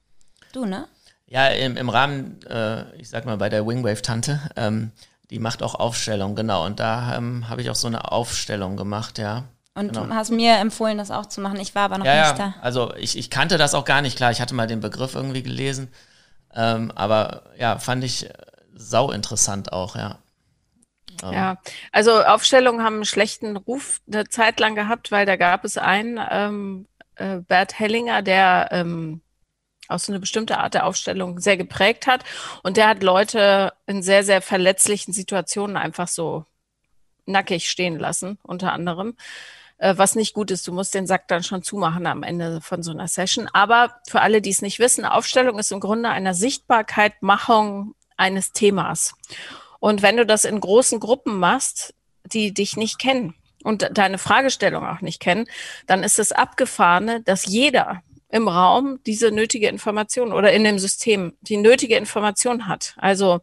Du, ne? Ja, im, im Rahmen, äh, ich sag mal, bei der Wingwave-Tante, ähm, die macht auch Aufstellung, genau. Und da ähm, habe ich auch so eine Aufstellung gemacht, ja. Und genau. du hast mir empfohlen, das auch zu machen. Ich war aber noch ja, nicht ja. da. Also ich, ich kannte das auch gar nicht, klar. Ich hatte mal den Begriff irgendwie gelesen. Ähm, aber ja, fand ich sau interessant auch, ja. Ja, also Aufstellungen haben einen schlechten Ruf eine Zeit lang gehabt, weil da gab es einen, ähm, äh, Bert Hellinger, der ähm, auch so eine bestimmte Art der Aufstellung sehr geprägt hat. Und der hat Leute in sehr, sehr verletzlichen Situationen einfach so nackig stehen lassen, unter anderem. Äh, was nicht gut ist, du musst den Sack dann schon zumachen am Ende von so einer Session. Aber für alle, die es nicht wissen, Aufstellung ist im Grunde eine Sichtbarkeit, Machung eines Themas. Und wenn du das in großen Gruppen machst, die dich nicht kennen und deine Fragestellung auch nicht kennen, dann ist es abgefahrene, dass jeder im Raum diese nötige Information oder in dem System die nötige Information hat. Also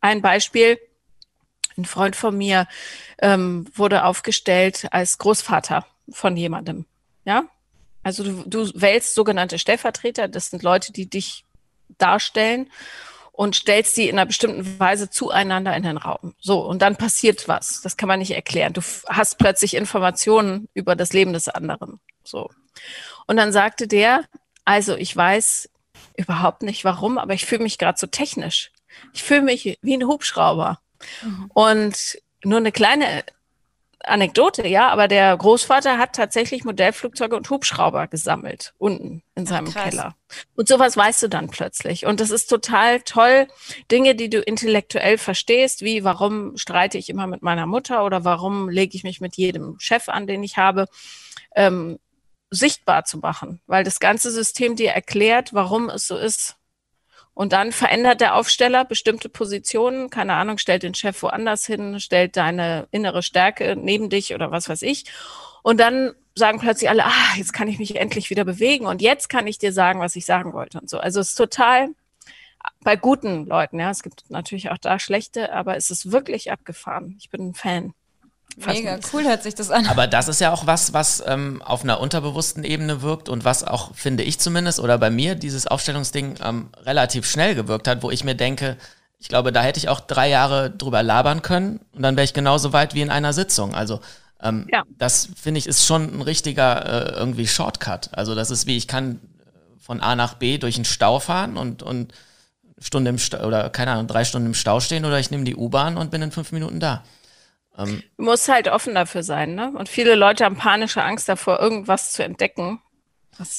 ein Beispiel, ein Freund von mir ähm, wurde aufgestellt als Großvater von jemandem. Ja, also du, du wählst sogenannte Stellvertreter, das sind Leute, die dich darstellen und stellst die in einer bestimmten Weise zueinander in den Raum. So, und dann passiert was. Das kann man nicht erklären. Du hast plötzlich Informationen über das Leben des anderen. So. Und dann sagte der, also ich weiß überhaupt nicht warum, aber ich fühle mich gerade so technisch. Ich fühle mich wie ein Hubschrauber. Mhm. Und nur eine kleine Anekdote, ja, aber der Großvater hat tatsächlich Modellflugzeuge und Hubschrauber gesammelt unten in seinem Ach, Keller. Und sowas weißt du dann plötzlich. Und das ist total toll. Dinge, die du intellektuell verstehst, wie warum streite ich immer mit meiner Mutter oder warum lege ich mich mit jedem Chef an, den ich habe, ähm, sichtbar zu machen, weil das ganze System dir erklärt, warum es so ist. Und dann verändert der Aufsteller bestimmte Positionen, keine Ahnung, stellt den Chef woanders hin, stellt deine innere Stärke neben dich oder was weiß ich. Und dann sagen plötzlich alle, ah, jetzt kann ich mich endlich wieder bewegen und jetzt kann ich dir sagen, was ich sagen wollte und so. Also es ist total bei guten Leuten, ja. Es gibt natürlich auch da schlechte, aber es ist wirklich abgefahren. Ich bin ein Fan. Mega cool hört sich das an. Aber das ist ja auch was, was ähm, auf einer unterbewussten Ebene wirkt und was auch, finde ich zumindest, oder bei mir dieses Aufstellungsding ähm, relativ schnell gewirkt hat, wo ich mir denke, ich glaube, da hätte ich auch drei Jahre drüber labern können und dann wäre ich genauso weit wie in einer Sitzung. Also ähm, ja. das finde ich ist schon ein richtiger äh, irgendwie Shortcut. Also das ist wie, ich kann von A nach B durch einen Stau fahren und, und Stunde im Stau, oder keine Ahnung, drei Stunden im Stau stehen oder ich nehme die U-Bahn und bin in fünf Minuten da. Ähm, Muss halt offen dafür sein, ne? Und viele Leute haben panische Angst davor, irgendwas zu entdecken.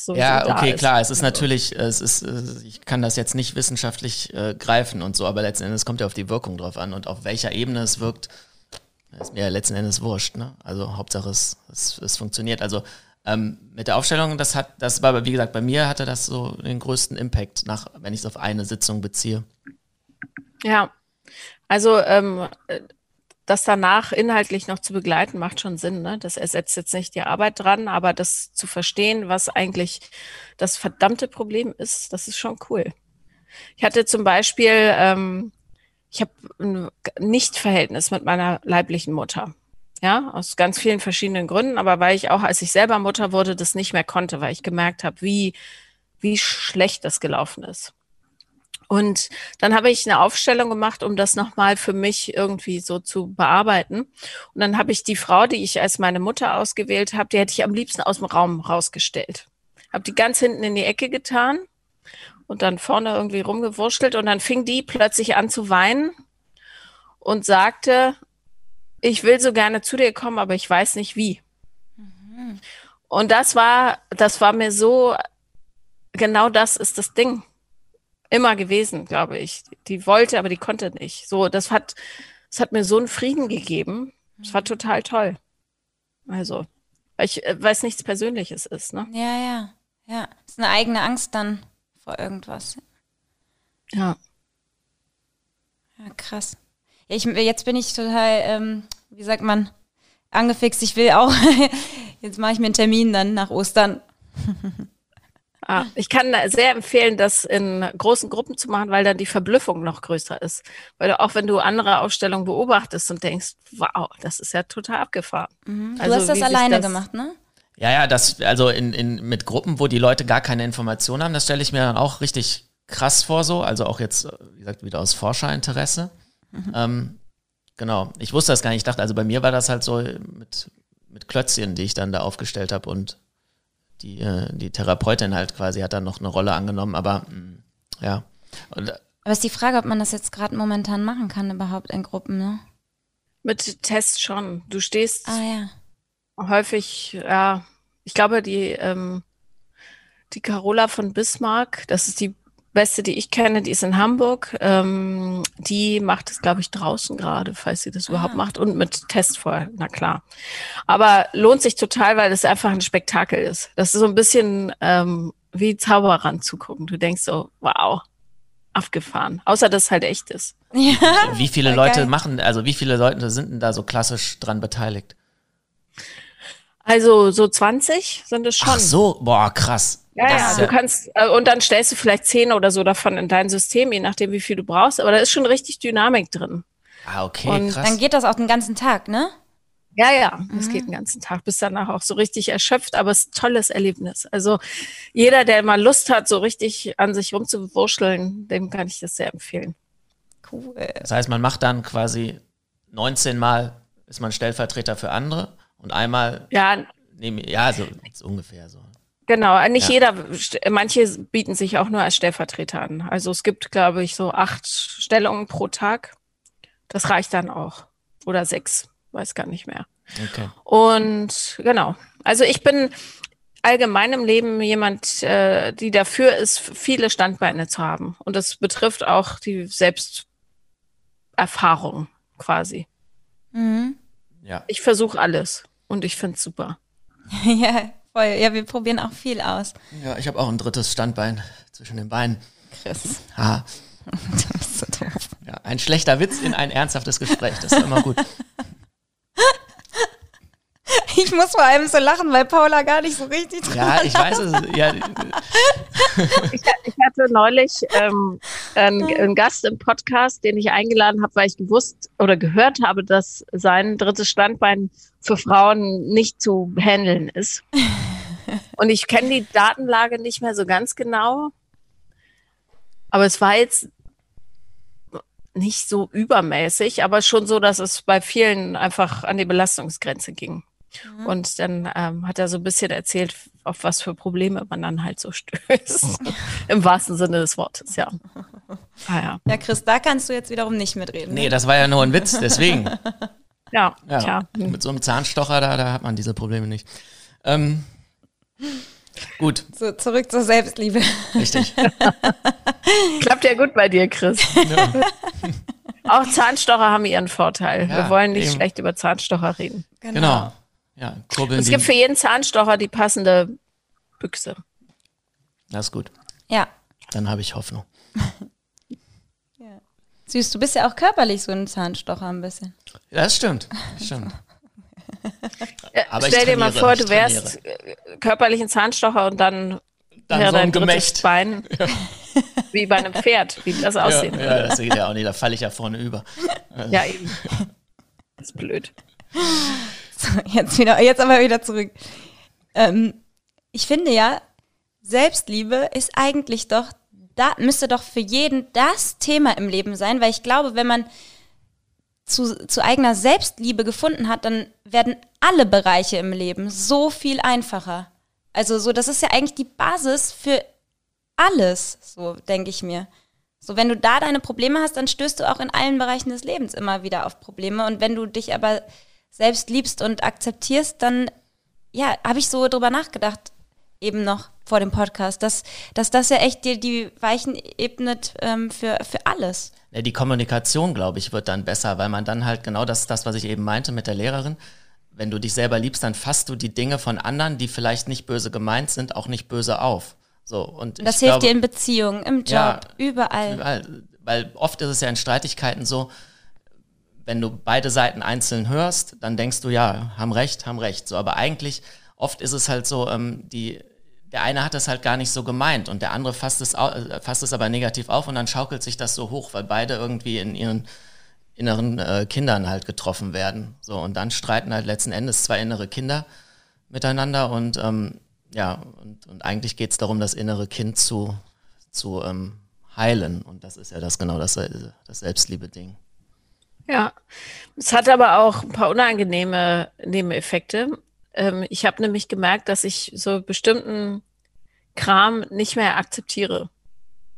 ja, okay, ist. klar. Es ist also. natürlich, es ist, äh, ich kann das jetzt nicht wissenschaftlich äh, greifen und so, aber letzten Endes kommt ja auf die Wirkung drauf an und auf welcher Ebene es wirkt, ist mir ja letzten Endes wurscht. Ne? Also Hauptsache es, es, es funktioniert. Also ähm, mit der Aufstellung, das hat, das war, wie gesagt, bei mir hatte das so den größten Impact, nach, wenn ich es auf eine Sitzung beziehe. Ja, also ähm, das danach inhaltlich noch zu begleiten, macht schon Sinn. Ne? Das ersetzt jetzt nicht die Arbeit dran, aber das zu verstehen, was eigentlich das verdammte Problem ist, das ist schon cool. Ich hatte zum Beispiel, ähm, ich habe ein Nicht-Verhältnis mit meiner leiblichen Mutter. Ja, aus ganz vielen verschiedenen Gründen, aber weil ich auch, als ich selber Mutter wurde, das nicht mehr konnte, weil ich gemerkt habe, wie, wie schlecht das gelaufen ist. Und dann habe ich eine Aufstellung gemacht, um das nochmal für mich irgendwie so zu bearbeiten. Und dann habe ich die Frau, die ich als meine Mutter ausgewählt habe, die hätte ich am liebsten aus dem Raum rausgestellt. Habe die ganz hinten in die Ecke getan und dann vorne irgendwie rumgewurschtelt. Und dann fing die plötzlich an zu weinen und sagte, ich will so gerne zu dir kommen, aber ich weiß nicht wie. Mhm. Und das war, das war mir so, genau das ist das Ding immer gewesen, glaube ich. Die wollte, aber die konnte nicht. So, das hat, das hat mir so einen Frieden gegeben. Das war mhm. total toll. Also, weil ich, äh, weil es nichts Persönliches ist, ne? Ja, ja, ja. Das ist eine eigene Angst dann vor irgendwas. Ja. Ja, krass. Ja, ich, jetzt bin ich total, ähm, wie sagt man, angefixt. Ich will auch, [LAUGHS] jetzt mache ich mir einen Termin dann nach Ostern. [LAUGHS] Ah, ich kann sehr empfehlen, das in großen Gruppen zu machen, weil dann die Verblüffung noch größer ist. Weil du auch wenn du andere Ausstellungen beobachtest und denkst, wow, das ist ja total abgefahren. Mhm. Du also, hast das alleine das gemacht, ne? Ja, ja, das, also in, in, mit Gruppen, wo die Leute gar keine Informationen haben, das stelle ich mir dann auch richtig krass vor, so. Also auch jetzt, wie gesagt, wieder aus Forscherinteresse. Mhm. Ähm, genau. Ich wusste das gar nicht. Ich dachte, also bei mir war das halt so mit, mit Klötzchen, die ich dann da aufgestellt habe und die, äh, die Therapeutin halt quasi hat dann noch eine Rolle angenommen, aber mh, mm, ja. Und, aber ist die Frage, ob man das jetzt gerade momentan machen kann, überhaupt in Gruppen, ne? Mit Tests schon. Du stehst ah, ja. häufig, ja, ich glaube, die, ähm, die Carola von Bismarck, das ist die beste, die ich kenne, die ist in Hamburg. Ähm, die macht es, glaube ich, draußen gerade, falls sie das ah. überhaupt macht und mit Test vorher, na klar. Aber lohnt sich total, weil es einfach ein Spektakel ist. Das ist so ein bisschen ähm, wie Zauberern zugucken. Du denkst so, wow, abgefahren. Außer dass es halt echt ist. Ja, wie viele Leute geil. machen, also wie viele Leute sind denn da so klassisch dran beteiligt? Also so 20 sind es schon. Ach so, boah, krass. Ja, ja, du kannst, äh, und dann stellst du vielleicht zehn oder so davon in dein System, je nachdem, wie viel du brauchst. Aber da ist schon richtig Dynamik drin. Ah, okay, und krass. Dann geht das auch den ganzen Tag, ne? Ja, ja, es mhm. geht den ganzen Tag, bis danach auch so richtig erschöpft, aber es ist ein tolles Erlebnis. Also jeder, der mal Lust hat, so richtig an sich rumzuwurschteln, dem kann ich das sehr empfehlen. Cool. Das heißt, man macht dann quasi 19 Mal ist man Stellvertreter für andere und einmal ja, nehme, ja, so, so ungefähr so. Genau, nicht ja. jeder, manche bieten sich auch nur als Stellvertreter an. Also es gibt, glaube ich, so acht Stellungen pro Tag. Das reicht dann auch. Oder sechs, weiß gar nicht mehr. Okay. Und genau. Also ich bin allgemein im Leben jemand, äh, die dafür ist, viele Standbeine zu haben. Und das betrifft auch die Selbsterfahrung quasi. Mhm. Ja. Ich versuche alles und ich finde es super. [LAUGHS] ja, voll. Ja, wir probieren auch viel aus. Ja, ich habe auch ein drittes Standbein zwischen den Beinen. Chris. Ah. [LAUGHS] du bist so doof. Ja, ein schlechter Witz in ein ernsthaftes Gespräch, das ist immer gut. [LAUGHS] Ich muss vor allem so lachen, weil Paula gar nicht so richtig dran Ja, ich weiß es. Ja. Ich, ich, hatte neulich ähm, einen, einen, Gast im Podcast, den ich eingeladen habe, weil ich gewusst oder gehört habe, dass sein drittes Standbein für Frauen nicht zu handeln ist. [LAUGHS] Und ich kenne die Datenlage nicht mehr so ganz genau. Aber es war jetzt nicht so übermäßig, aber schon so, dass es bei vielen einfach an die Belastungsgrenze ging. Mhm. Und dann ähm, hat er so ein bisschen erzählt, auf was für Probleme man dann halt so stößt. [LAUGHS] Im wahrsten Sinne des Wortes, ja. [LAUGHS] Ah, ja. Ja, Chris, da kannst du jetzt wiederum nicht mitreden. Nee, ne? das war ja nur ein Witz, deswegen. Ja, ja. Tja. Mit so einem Zahnstocher da, da hat man diese Probleme nicht. Ähm, gut. So, zurück zur Selbstliebe. Richtig. [LAUGHS] Klappt ja gut bei dir, Chris. Ja. Auch Zahnstocher haben ihren Vorteil. Ja, Wir wollen nicht eben. schlecht über Zahnstocher reden. Genau. genau. Ja, kurbeln es gibt für jeden Zahnstocher die passende Büchse. Das ist gut. Ja. Dann habe ich Hoffnung. Süß, du bist ja auch körperlich so ein Zahnstocher ein bisschen. Ja, das stimmt. Das stimmt. Aber Stell dir mal vor, du wärst körperlich ein Zahnstocher und dann, dann wäre so dein Gemächt. Bein [LAUGHS] ja. wie bei einem Pferd, wie das aussehen ja, würde. Ja, das geht ja auch nicht, da falle ich ja vorne über. Ja, eben. Das ist blöd. So, jetzt, wieder, jetzt aber wieder zurück. Ähm, ich finde ja, Selbstliebe ist eigentlich doch, da müsste doch für jeden das Thema im Leben sein, weil ich glaube, wenn man zu, zu eigener Selbstliebe gefunden hat, dann werden alle Bereiche im Leben so viel einfacher. Also so, das ist ja eigentlich die Basis für alles, so denke ich mir. So, wenn du da deine Probleme hast, dann stößt du auch in allen Bereichen des Lebens immer wieder auf Probleme. Und wenn du dich aber selbst liebst und akzeptierst, dann ja, habe ich so drüber nachgedacht, eben noch vor dem Podcast, dass, dass das ja echt dir die Weichen ebnet ähm, für, für alles. Ja, die Kommunikation, glaube ich, wird dann besser, weil man dann halt genau das, das, was ich eben meinte mit der Lehrerin, wenn du dich selber liebst, dann fasst du die Dinge von anderen, die vielleicht nicht böse gemeint sind, auch nicht böse auf. So, und das hilft glaube, dir in Beziehungen, im Job, ja, überall. überall. Weil oft ist es ja in Streitigkeiten so, wenn du beide Seiten einzeln hörst, dann denkst du, ja, haben recht, haben recht. So, aber eigentlich, oft ist es halt so, ähm, die, der eine hat das halt gar nicht so gemeint und der andere fasst es, äh, fasst es aber negativ auf und dann schaukelt sich das so hoch, weil beide irgendwie in ihren inneren äh, Kindern halt getroffen werden. So, und dann streiten halt letzten Endes zwei innere Kinder miteinander und ähm, ja, und, und eigentlich geht es darum, das innere Kind zu, zu ähm, heilen. Und das ist ja das genau das, das Selbstliebe-Ding. Ja, es hat aber auch ein paar unangenehme Nebeneffekte. Ähm, ich habe nämlich gemerkt, dass ich so bestimmten Kram nicht mehr akzeptiere.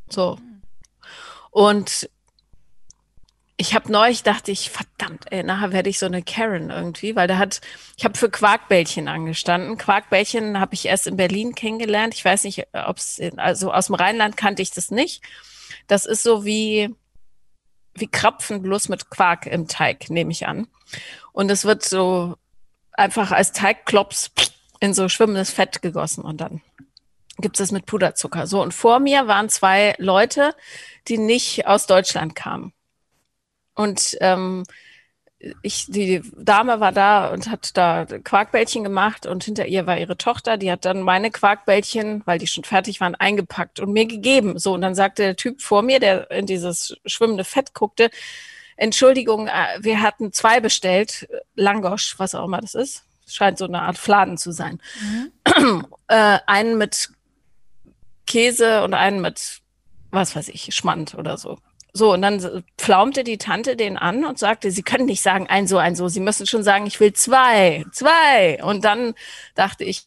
So. Und ich habe neulich dachte ich, verdammt, ey, nachher werde ich so eine Karen irgendwie, weil da hat, ich habe für Quarkbällchen angestanden. Quarkbällchen habe ich erst in Berlin kennengelernt. Ich weiß nicht, ob es, also aus dem Rheinland kannte ich das nicht. Das ist so wie, wie Krapfen, bloß mit Quark im Teig, nehme ich an. Und es wird so einfach als Teigklops in so schwimmendes Fett gegossen und dann gibt es mit Puderzucker. So, und vor mir waren zwei Leute, die nicht aus Deutschland kamen. Und ähm, ich, die Dame war da und hat da Quarkbällchen gemacht und hinter ihr war ihre Tochter, die hat dann meine Quarkbällchen, weil die schon fertig waren, eingepackt und mir gegeben. So, und dann sagte der Typ vor mir, der in dieses schwimmende Fett guckte, Entschuldigung, äh, wir hatten zwei bestellt, Langosch, was auch immer das ist. Scheint so eine Art Fladen zu sein. Mhm. äh, einen mit Käse und einen mit, was weiß ich, Schmand oder so. So, und dann pflaumte die Tante den an und sagte, sie können nicht sagen ein so, ein so, sie müssen schon sagen, ich will zwei, zwei. Und dann dachte ich,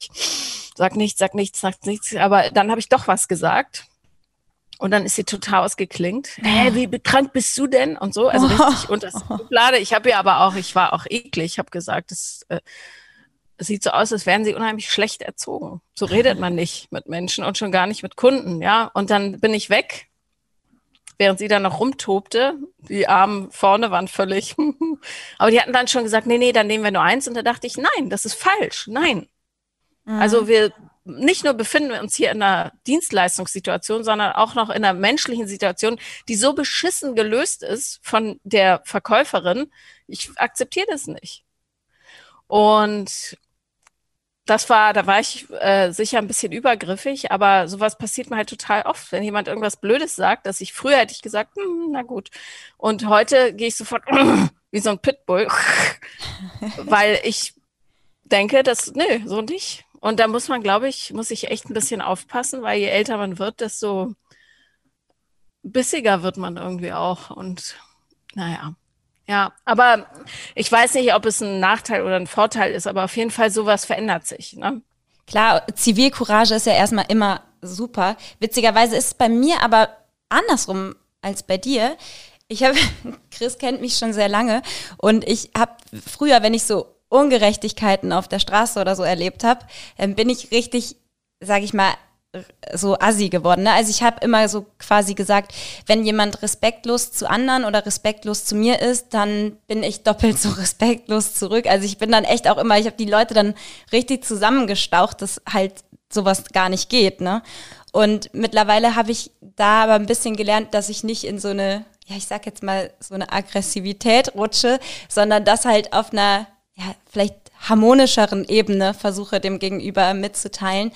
sag nichts, sag nichts, sag nichts. Aber dann habe ich doch was gesagt. Und dann ist sie total ausgeklingt. Hä, wie krank bist du denn? Und so, also richtig [LAUGHS] unter das Schublade. Ich habe ihr aber auch, ich war auch eklig. Ich habe gesagt, das äh, sieht so aus, als wären sie unheimlich schlecht erzogen. So redet man nicht mit Menschen und schon gar nicht mit Kunden, ja. Und dann bin ich weg, während sie dann noch rumtobte. Die Armen vorne waren völlig. [LAUGHS] aber die hatten dann schon gesagt, nee, nee, dann nehmen wir nur eins. Und da dachte ich, nein, das ist falsch. Nein. Mhm. Also wir nicht nur befinden wir uns hier in einer Dienstleistungssituation, sondern auch noch in einer menschlichen Situation, die so beschissen gelöst ist von der Verkäuferin. Ich akzeptiere das nicht. Und das war, da war ich äh, sicher ein bisschen übergriffig, aber sowas passiert mir halt total oft, wenn jemand irgendwas Blödes sagt, dass ich früher hätte ich gesagt, hm, na gut. Und heute gehe ich sofort [CLEARS THROAT] wie so ein Pitbull, [LAUGHS] weil ich denke, dass, nö, so nicht. Und da muss man, glaube ich, muss ich echt ein bisschen aufpassen, weil je älter man wird, desto bissiger wird man irgendwie auch. Und naja. Ja, aber ich weiß nicht, ob es ein Nachteil oder ein Vorteil ist, aber auf jeden Fall sowas verändert sich. Ne? Klar, Zivilcourage ist ja erstmal immer super. Witzigerweise ist es bei mir aber andersrum als bei dir. Ich habe, [LAUGHS] Chris kennt mich schon sehr lange und ich habe früher, wenn ich so Ungerechtigkeiten auf der Straße oder so erlebt habe, dann bin ich richtig, sag ich mal, so assi geworden. Ne? Also ich habe immer so quasi gesagt, wenn jemand respektlos zu anderen oder respektlos zu mir ist, dann bin ich doppelt so [LAUGHS] respektlos zurück. Also ich bin dann echt auch immer, ich habe die Leute dann richtig zusammengestaucht, dass halt sowas gar nicht geht. Ne? Und mittlerweile habe ich da aber ein bisschen gelernt, dass ich nicht in so eine, ja ich sag jetzt mal so eine Aggressivität rutsche, sondern das halt auf einer ja, vielleicht harmonischeren Ebene versuche, dem Gegenüber mitzuteilen,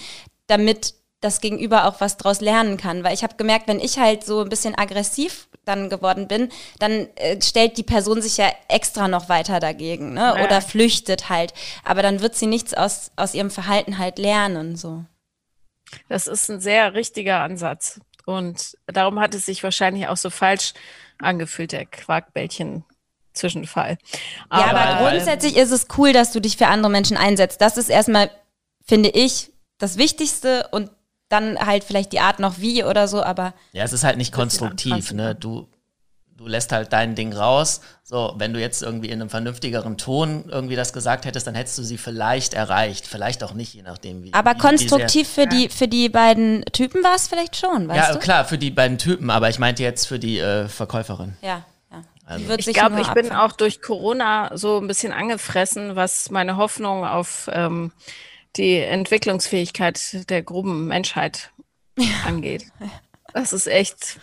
damit das Gegenüber auch was draus lernen kann. Weil ich habe gemerkt, wenn ich halt so ein bisschen aggressiv dann geworden bin, dann äh, stellt die Person sich ja extra noch weiter dagegen ne? Oder flüchtet halt. Aber dann wird sie nichts aus, aus ihrem Verhalten halt lernen. So. Das ist ein sehr richtiger Ansatz. Und darum hat es sich wahrscheinlich auch so falsch angefühlt, der Quarkbällchen Zwischenfall. Aber ja, aber grundsätzlich ist es cool, dass du dich für andere Menschen einsetzt. Das ist erstmal, finde ich, das Wichtigste und dann halt vielleicht die Art noch wie oder so, aber. Ja, es ist halt nicht konstruktiv, ne? Du, du lässt halt dein Ding raus. So, wenn du jetzt irgendwie in einem vernünftigeren Ton irgendwie das gesagt hättest, dann hättest du sie vielleicht erreicht. Vielleicht auch nicht, je nachdem, wie. Aber wie, konstruktiv wie für, die, für die beiden Typen war es vielleicht schon, weißt ja, du? Ja, klar, für die beiden Typen, aber ich meinte jetzt für die äh, Verkäuferin. Ja. Also ich glaube, ich bin auch durch Corona so ein bisschen angefressen, was meine Hoffnung auf ähm, die Entwicklungsfähigkeit der groben Menschheit ja. angeht. Das ist echt,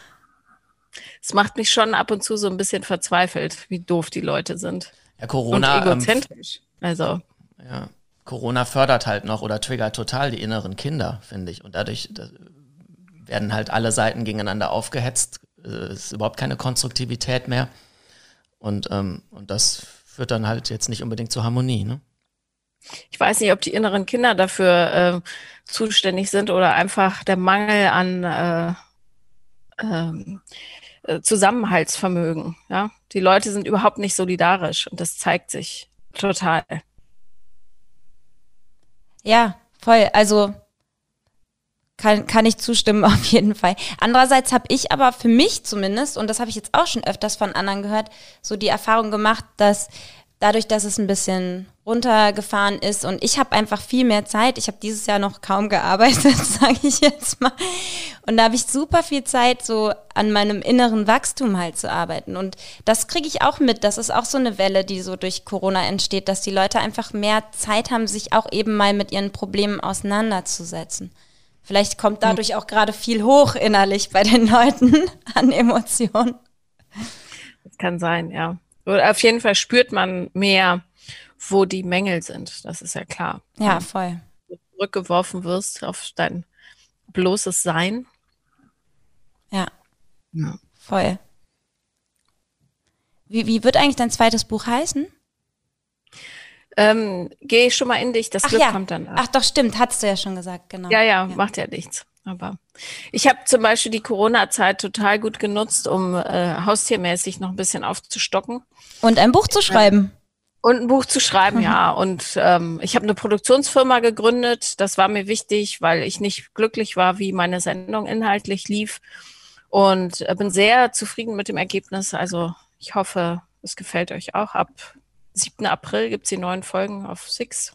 es macht mich schon ab und zu so ein bisschen verzweifelt, wie doof die Leute sind. Ja, Corona. Und egozentrisch. Ähm, also. Ja, Corona fördert halt noch oder triggert total die inneren Kinder, finde ich. Und dadurch werden halt alle Seiten gegeneinander aufgehetzt. Es ist überhaupt keine Konstruktivität mehr. Und, ähm, und das führt dann halt jetzt nicht unbedingt zur Harmonie. Ne? Ich weiß nicht, ob die inneren Kinder dafür äh, zuständig sind oder einfach der Mangel an äh, ähm, äh, Zusammenhaltsvermögen. Ja? Die Leute sind überhaupt nicht solidarisch und das zeigt sich total. Ja, voll. Also kann, kann ich zustimmen, [LAUGHS] auf jeden Fall. Andererseits habe ich aber für mich zumindest, und das habe ich jetzt auch schon öfters von anderen gehört, so die Erfahrung gemacht, dass dadurch, dass es ein bisschen runtergefahren ist und ich habe einfach viel mehr Zeit. Ich habe dieses Jahr noch kaum gearbeitet, [LAUGHS] sage ich jetzt mal. Und da habe ich super viel Zeit, so an meinem inneren Wachstum halt zu arbeiten. Und das kriege ich auch mit. Das ist auch so eine Welle, die so durch Corona entsteht, dass die Leute einfach mehr Zeit haben, sich auch eben mal mit ihren Problemen auseinanderzusetzen. Vielleicht kommt dadurch auch gerade viel hoch innerlich bei den Leuten [LAUGHS] an Emotionen. Das kann sein, ja. Oder auf jeden Fall spürt man mehr, wo die Mängel sind. Das ist ja klar. Ja, voll. Wenn du zurückgeworfen wirst auf dein bloßes Sein. Ja. ja. Voll. Wie, wie wird eigentlich dein zweites Buch heißen? Ähm, geh schon mal in dich, das Ach Glück ja. kommt dann. Ach doch, stimmt, hattest du ja schon gesagt, genau. Ja, ja, ja. macht ja nichts. Aber ich habe zum Beispiel die Corona-Zeit total gut genutzt, um äh, haustiermäßig noch ein bisschen aufzustocken. Und ein Buch zu schreiben. Und ein Buch zu schreiben, mhm. [LAUGHS] ja. Und ähm, ich habe eine Produktionsfirma gegründet. Das war mir wichtig, weil ich nicht glücklich war, wie meine Sendung inhaltlich lief. Und äh, bin sehr zufrieden mit dem Ergebnis. Also ich hoffe, es gefällt euch auch. Ab 7. April gibt es die neuen Folgen auf Six.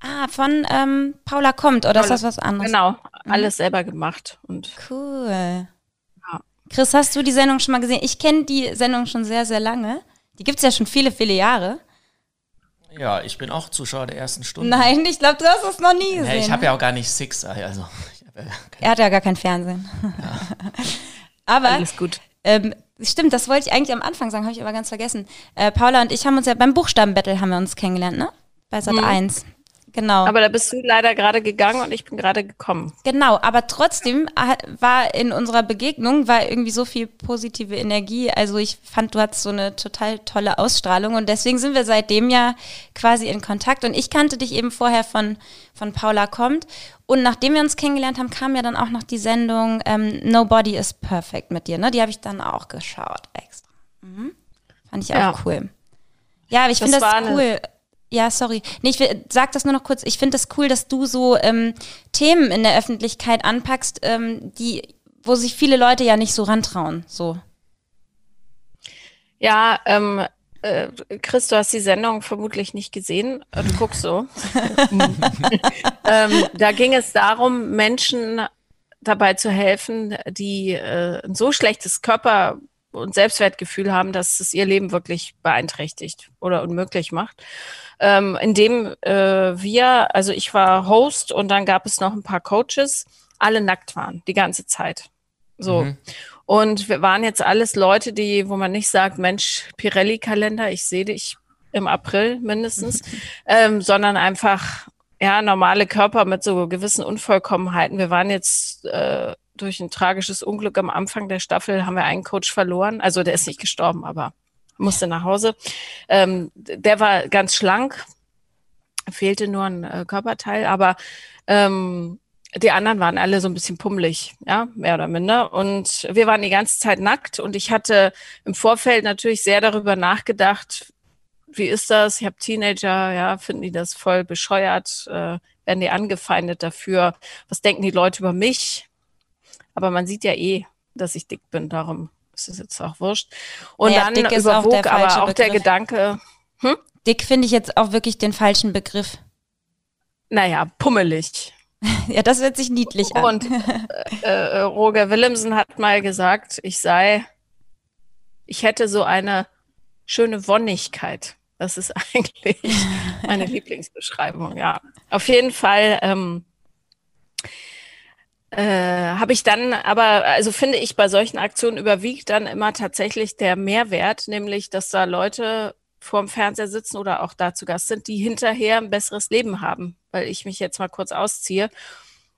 Ah, von ähm, Paula kommt, oder Paula, ist das was anderes? Genau, mhm. alles selber gemacht. Und cool. Ja. Chris, hast du die Sendung schon mal gesehen? Ich kenne die Sendung schon sehr, sehr lange. Die gibt es ja schon viele, viele Jahre. Ja, ich bin auch Zuschauer der ersten Stunde. Nein, ich glaube, du hast es noch nie gesehen. Ja, ich habe ja auch gar nicht Six, also. Ja er hat ja gar kein Fernsehen. Ja. [LAUGHS] Aber Alles gut. Ähm, stimmt, das wollte ich eigentlich am Anfang sagen, habe ich aber ganz vergessen. Äh, Paula und ich haben uns ja beim Buchstabenbattle haben wir uns kennengelernt, ne? Bei Sat 1. Mhm. Genau. Aber da bist du leider gerade gegangen und ich bin gerade gekommen. Genau, aber trotzdem war in unserer Begegnung war irgendwie so viel positive Energie. Also ich fand, du hattest so eine total tolle Ausstrahlung und deswegen sind wir seitdem ja quasi in Kontakt. Und ich kannte dich eben vorher von, von Paula Kommt. Und nachdem wir uns kennengelernt haben, kam ja dann auch noch die Sendung ähm, Nobody is Perfect mit dir. Ne? Die habe ich dann auch geschaut extra. Mhm. Fand ich auch ja. cool. Ja, aber ich finde das, find das cool. Ja, sorry. Nee, ich will, sag das nur noch kurz. Ich finde es das cool, dass du so ähm, Themen in der Öffentlichkeit anpackst, ähm, die, wo sich viele Leute ja nicht so rantrauen. So. Ja, ähm, äh, Chris, du hast die Sendung vermutlich nicht gesehen. Du guckst so. [LAUGHS] ähm, da ging es darum, Menschen dabei zu helfen, die äh, ein so schlechtes Körper- und Selbstwertgefühl haben, dass es ihr Leben wirklich beeinträchtigt oder unmöglich macht ähm, in dem äh, wir, also ich war Host und dann gab es noch ein paar Coaches, alle nackt waren, die ganze Zeit. So. Mhm. Und wir waren jetzt alles Leute, die, wo man nicht sagt, Mensch, Pirelli-Kalender, ich sehe dich im April mindestens, [LAUGHS] ähm, sondern einfach, ja, normale Körper mit so gewissen Unvollkommenheiten. Wir waren jetzt äh, durch ein tragisches Unglück am Anfang der Staffel, haben wir einen Coach verloren. Also der ist nicht gestorben, aber musste nach Hause. Ähm, der war ganz schlank, fehlte nur ein äh, Körperteil, aber ähm, die anderen waren alle so ein bisschen pummelig, ja, mehr oder minder. Und wir waren die ganze Zeit nackt und ich hatte im Vorfeld natürlich sehr darüber nachgedacht, wie ist das? Ich habe Teenager, ja, finden die das voll bescheuert? Äh, werden die angefeindet dafür? Was denken die Leute über mich? Aber man sieht ja eh, dass ich dick bin, darum ist es jetzt auch wurscht. Und ja, dann überwog auch aber auch Begriff. der Gedanke. Hm? Dick finde ich jetzt auch wirklich den falschen Begriff. Naja, pummelig. [LAUGHS] ja, das hört sich niedlich an. Und äh, äh, Roger Willemsen hat mal gesagt, ich sei, ich hätte so eine schöne Wonnigkeit. Das ist [LAUGHS] eigentlich meine Lieblingsbeschreibung, ja. Auf jeden Fall ähm, äh, habe ich dann aber, also finde ich, bei solchen Aktionen überwiegt dann immer tatsächlich der Mehrwert, nämlich, dass da Leute vorm Fernseher sitzen oder auch da zu Gast sind, die hinterher ein besseres Leben haben, weil ich mich jetzt mal kurz ausziehe.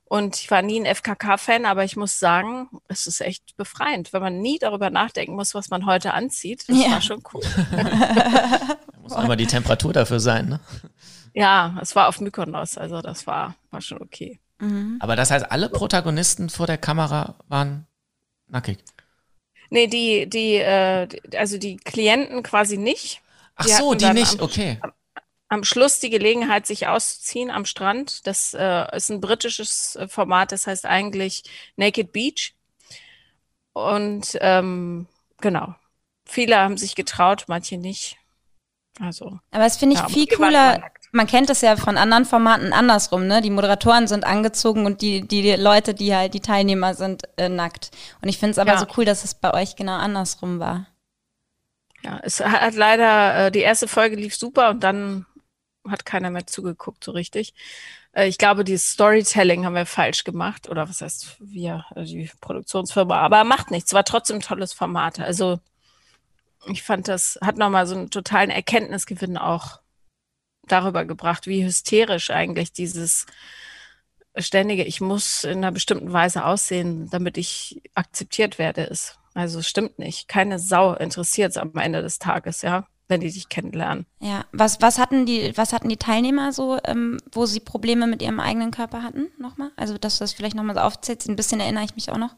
Und ich war nie ein FKK-Fan, aber ich muss sagen, es ist echt befreiend, wenn man nie darüber nachdenken muss, was man heute anzieht. Das ja. war schon cool. [LAUGHS] da muss auch immer die Temperatur dafür sein, ne? Ja, es war auf Mykonos, also das war, war schon okay. Mhm. Aber das heißt, alle Protagonisten vor der Kamera waren nackig. Nee, die, die, äh, also die Klienten quasi nicht. Ach die so, die nicht, am, okay. Am, am, Schluss die Gelegenheit, sich auszuziehen am Strand. Das äh, ist ein britisches äh, Format, das heißt eigentlich Naked Beach. Und ähm, genau, viele haben sich getraut, manche nicht. Also, Aber das finde ich ja, viel cooler man kennt es ja von anderen Formaten andersrum, ne? Die Moderatoren sind angezogen und die, die Leute, die halt die Teilnehmer sind, äh, nackt. Und ich finde es aber ja. so cool, dass es bei euch genau andersrum war. Ja, es hat leider, äh, die erste Folge lief super und dann hat keiner mehr zugeguckt, so richtig. Äh, ich glaube, dieses Storytelling haben wir falsch gemacht. Oder was heißt wir, also die Produktionsfirma. Aber macht nichts, war trotzdem ein tolles Format. Also ich fand, das hat nochmal so einen totalen Erkenntnisgewinn auch darüber gebracht, wie hysterisch eigentlich dieses ständige, ich muss in einer bestimmten Weise aussehen, damit ich akzeptiert werde, ist. Also stimmt nicht. Keine Sau interessiert es am Ende des Tages, ja, wenn die dich kennenlernen. Ja, was, was hatten die, was hatten die Teilnehmer so, ähm, wo sie Probleme mit ihrem eigenen Körper hatten, nochmal? Also, dass du das vielleicht nochmal so aufzählst, ein bisschen erinnere ich mich auch noch.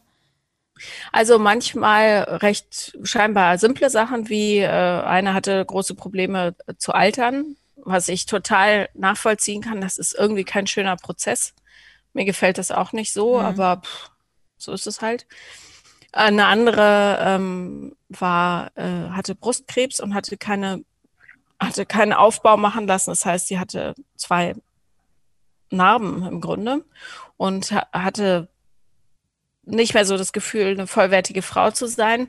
Also manchmal recht scheinbar simple Sachen wie äh, eine hatte große Probleme zu altern, was ich total nachvollziehen kann. Das ist irgendwie kein schöner Prozess. Mir gefällt das auch nicht so, mhm. aber pff, so ist es halt. Eine andere ähm, war, äh, hatte Brustkrebs und hatte keine, hatte keinen Aufbau machen lassen. Das heißt, sie hatte zwei Narben im Grunde und hatte nicht mehr so das Gefühl, eine vollwertige Frau zu sein.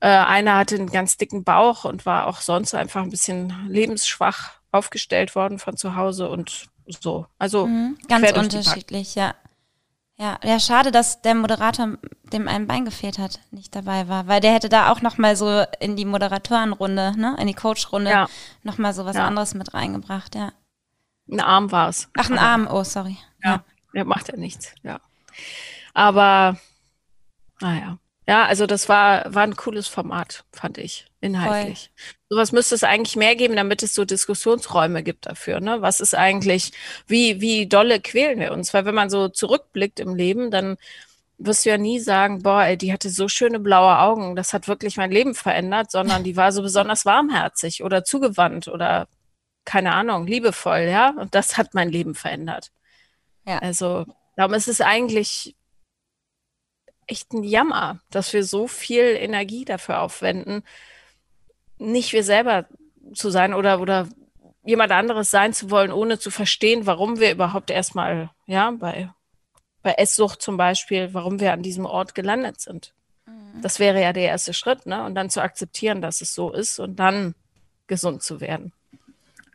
Äh, einer hatte einen ganz dicken Bauch und war auch sonst einfach ein bisschen lebensschwach aufgestellt worden von zu Hause und so. Also mhm, ganz unterschiedlich, ja. Ja, ja, schade, dass der Moderator, dem ein Bein gefehlt hat, nicht dabei war, weil der hätte da auch noch mal so in die Moderatorenrunde, ne, in die Coachrunde ja. noch mal so was ja. anderes mit reingebracht, ja. Ein Arm war es. Ach, ein Arm, oh, sorry. Ja, ja. macht ja nichts, ja. Aber, naja. Ja, also das war, war ein cooles Format, fand ich, inhaltlich. Voll. Sowas müsste es eigentlich mehr geben, damit es so Diskussionsräume gibt dafür. Ne? Was ist eigentlich, wie, wie dolle quälen wir uns? Weil wenn man so zurückblickt im Leben, dann wirst du ja nie sagen, boah, ey, die hatte so schöne blaue Augen, das hat wirklich mein Leben verändert, sondern die war so besonders warmherzig oder zugewandt oder keine Ahnung, liebevoll, ja. Und das hat mein Leben verändert. Ja. Also, darum ist es eigentlich echt ein Jammer, dass wir so viel Energie dafür aufwenden, nicht wir selber zu sein oder, oder jemand anderes sein zu wollen, ohne zu verstehen, warum wir überhaupt erstmal, ja, bei, bei Esssucht zum Beispiel, warum wir an diesem Ort gelandet sind. Mhm. Das wäre ja der erste Schritt, ne? Und dann zu akzeptieren, dass es so ist und dann gesund zu werden.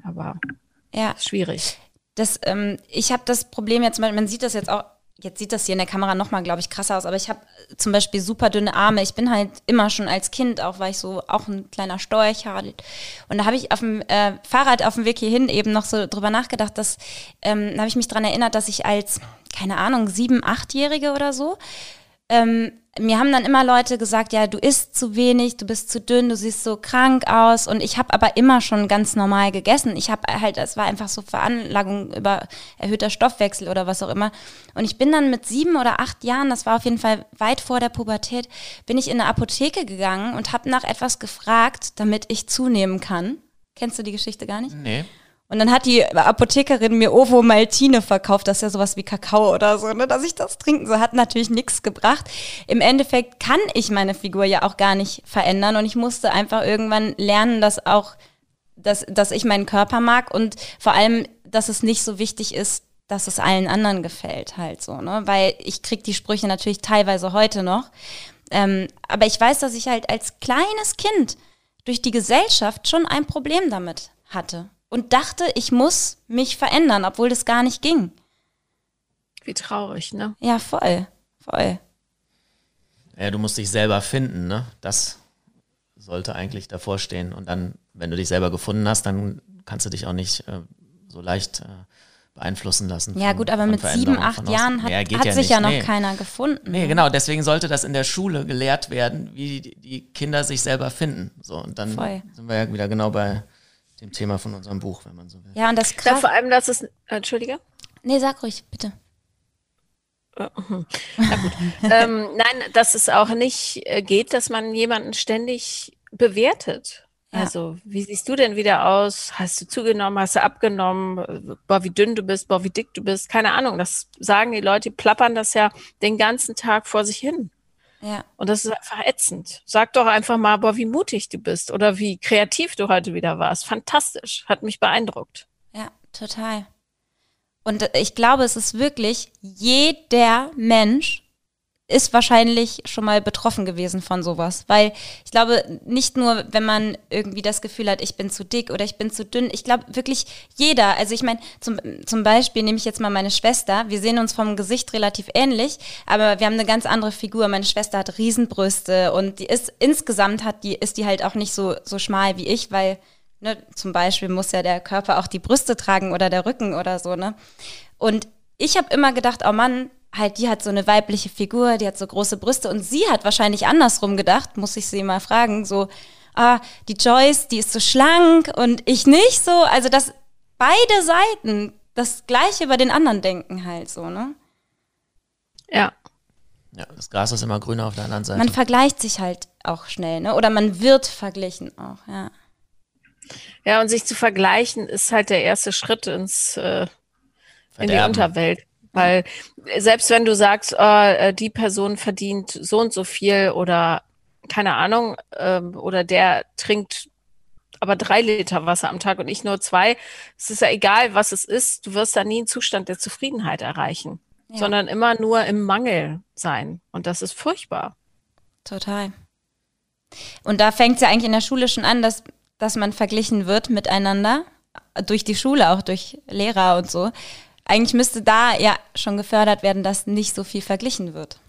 Aber ja. schwierig. Das, ähm, ich habe das Problem jetzt, man sieht das jetzt auch Jetzt sieht das hier in der Kamera nochmal, glaube ich, krasser aus, aber ich habe zum Beispiel super dünne Arme. Ich bin halt immer schon als Kind, auch weil ich so auch ein kleiner Storch hatte. Und da habe ich auf dem äh, Fahrrad auf dem Weg hierhin eben noch so drüber nachgedacht, dass, ähm, da habe ich mich daran erinnert, dass ich als, keine Ahnung, sieben, achtjährige oder so, ähm, mir haben dann immer Leute gesagt, ja, du isst zu wenig, du bist zu dünn, du siehst so krank aus. Und ich habe aber immer schon ganz normal gegessen. Ich habe halt, es war einfach so Veranlagung über erhöhter Stoffwechsel oder was auch immer. Und ich bin dann mit sieben oder acht Jahren, das war auf jeden Fall weit vor der Pubertät, bin ich in eine Apotheke gegangen und habe nach etwas gefragt, damit ich zunehmen kann. Kennst du die Geschichte gar nicht? Nee. Und dann hat die Apothekerin mir Ovo Maltine verkauft, das ist ja sowas wie Kakao oder so, ne, dass ich das trinken so hat natürlich nichts gebracht. Im Endeffekt kann ich meine Figur ja auch gar nicht verändern. Und ich musste einfach irgendwann lernen, dass auch dass, dass ich meinen Körper mag. Und vor allem, dass es nicht so wichtig ist, dass es allen anderen gefällt halt so, ne, weil ich krieg die Sprüche natürlich teilweise heute noch, ähm, aber ich weiß, dass ich halt als kleines Kind durch die Gesellschaft schon ein Problem damit hatte und dachte, ich muss mich verändern, obwohl das gar nicht ging. Wie traurig, ne? Ja, voll, voll. Ja, du musst dich selber finden, ne? Das sollte eigentlich davor stehen. Und dann, wenn du dich selber gefunden hast, dann kannst du dich auch nicht äh, so leicht äh, beeinflussen lassen. Ja, gut, aber mit sieben, acht Jahren hat, ja, hat ja sich nicht. ja noch nee. keiner gefunden. Nee, ne? genau, deswegen sollte das in der Schule gelehrt werden, wie die, die Kinder sich selber finden. So, und dann Voll. sind wir ja wieder genau bei dem Thema von unserem Buch, wenn man so will. Ja, und das krass. Ja, vor allem, dass es. Entschuldige? Nee, sag ruhig, bitte. Äh, hm. Na gut. [LAUGHS] ähm, nein, dass es auch nicht äh, geht, dass man jemanden ständig bewertet. Ja. Also, wie siehst du denn wieder aus? Hast du zugenommen? Hast du abgenommen? Boah, wie dünn du bist, boah, wie dick du bist. Keine Ahnung. Das sagen die Leute, die plappern das ja den ganzen Tag vor sich hin. Ja. Und das ist einfach ätzend. Sag doch einfach mal, boah, wie mutig du bist oder wie kreativ du heute wieder warst. Fantastisch. Hat mich beeindruckt. Ja, total. Und ich glaube, es ist wirklich jeder Mensch ist wahrscheinlich schon mal betroffen gewesen von sowas. Weil ich glaube, nicht nur, wenn man irgendwie das Gefühl hat, ich bin zu dick oder ich bin zu dünn, ich glaube wirklich jeder, also ich meine, zum, zum Beispiel nehme ich jetzt mal meine Schwester, wir sehen uns vom Gesicht relativ ähnlich, aber wir haben eine ganz andere Figur. Meine Schwester hat Riesenbrüste und die ist insgesamt hat die, ist die halt auch nicht so, so schmal wie ich, weil Ne, zum Beispiel muss ja der Körper auch die Brüste tragen oder der Rücken oder so, ne? Und ich habe immer gedacht, oh Mann, halt, die hat so eine weibliche Figur, die hat so große Brüste und sie hat wahrscheinlich andersrum gedacht, muss ich sie mal fragen, so, ah, die Joyce, die ist so schlank und ich nicht so. Also, dass beide Seiten das Gleiche über den anderen denken halt so, ne? Ja. Ja, das Gras ist immer grüner auf der anderen Seite. Man vergleicht sich halt auch schnell, ne? Oder man wird verglichen auch, ja. Ja, und sich zu vergleichen ist halt der erste Schritt ins äh, in die Unterwelt Weil selbst wenn du sagst, äh, die Person verdient so und so viel oder keine Ahnung, ähm, oder der trinkt aber drei Liter Wasser am Tag und ich nur zwei, es ist ja egal, was es ist, du wirst da nie einen Zustand der Zufriedenheit erreichen, ja. sondern immer nur im Mangel sein. Und das ist furchtbar. Total. Und da fängt es ja eigentlich in der Schule schon an, dass, dass man verglichen wird miteinander, durch die Schule, auch durch Lehrer und so. Eigentlich müsste da ja schon gefördert werden, dass nicht so viel verglichen wird.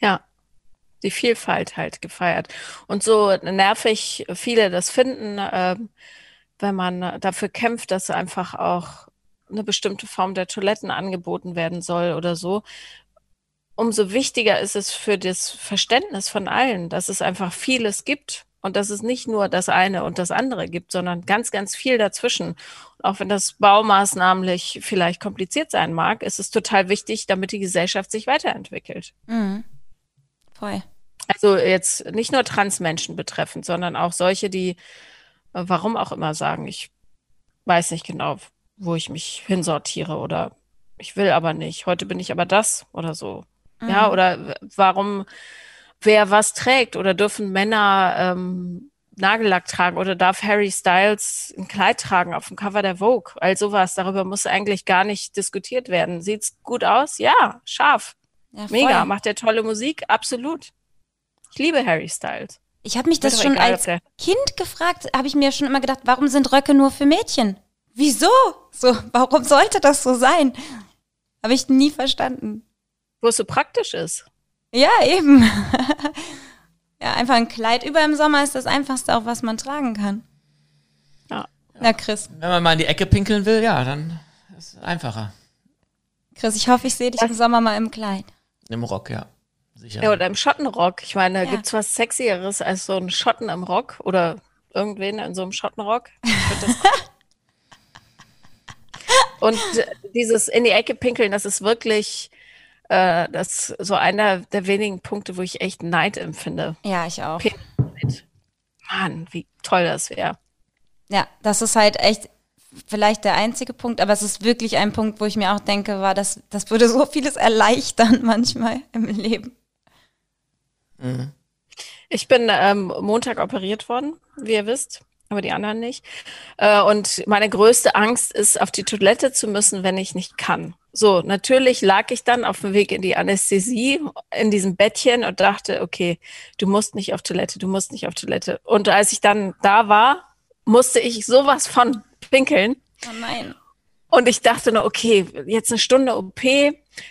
Ja, die Vielfalt halt gefeiert. Und so nervig viele das finden, äh, wenn man dafür kämpft, dass einfach auch eine bestimmte Form der Toiletten angeboten werden soll oder so. Umso wichtiger ist es für das Verständnis von allen, dass es einfach vieles gibt und dass es nicht nur das eine und das andere gibt, sondern ganz, ganz viel dazwischen. Und auch wenn das baumaßnahmlich vielleicht kompliziert sein mag, ist es total wichtig, damit die Gesellschaft sich weiterentwickelt. Mhm. Voll. Also jetzt nicht nur Transmenschen betreffend, sondern auch solche, die, warum auch immer sagen, ich weiß nicht genau, wo ich mich hinsortiere oder ich will aber nicht, heute bin ich aber das oder so. Mhm. Ja, oder warum wer was trägt oder dürfen Männer ähm, Nagellack tragen oder darf Harry Styles ein Kleid tragen auf dem Cover der Vogue? All sowas, darüber muss eigentlich gar nicht diskutiert werden. Sieht's gut aus? Ja, scharf. Ja, Mega, macht er tolle Musik? Absolut. Ich liebe Harry Styles. Ich habe mich das schon egal, als Kind gefragt, habe ich mir schon immer gedacht, warum sind Röcke nur für Mädchen? Wieso? So, warum sollte das so sein? Habe ich nie verstanden. Wo es so praktisch ist. Ja, eben. [LAUGHS] ja, einfach ein Kleid über im Sommer ist das einfachste auch, was man tragen kann. Ja. Na, Chris. Wenn man mal in die Ecke pinkeln will, ja, dann ist es einfacher. Chris, ich hoffe, ich sehe dich im Sommer mal im Kleid. Im Rock, ja. Sicher. Ja, oder im Schottenrock. Ich meine, ja. es was Sexieres als so ein Schotten im Rock oder irgendwen in so einem Schottenrock? [LAUGHS] Und dieses in die Ecke pinkeln, das ist wirklich äh, das so einer der wenigen Punkte, wo ich echt Neid empfinde. Ja, ich auch. Mann, wie toll das wäre. Ja, das ist halt echt vielleicht der einzige Punkt, aber es ist wirklich ein Punkt, wo ich mir auch denke, war, das, das würde so vieles erleichtern [LAUGHS] manchmal im Leben. Mhm. Ich bin ähm, Montag operiert worden, wie ihr wisst, aber die anderen nicht. Äh, und meine größte Angst ist, auf die Toilette zu müssen, wenn ich nicht kann. So, natürlich lag ich dann auf dem Weg in die Anästhesie in diesem Bettchen und dachte, okay, du musst nicht auf Toilette, du musst nicht auf Toilette. Und als ich dann da war, musste ich sowas von pinkeln. Oh nein. Und ich dachte nur, okay, jetzt eine Stunde OP,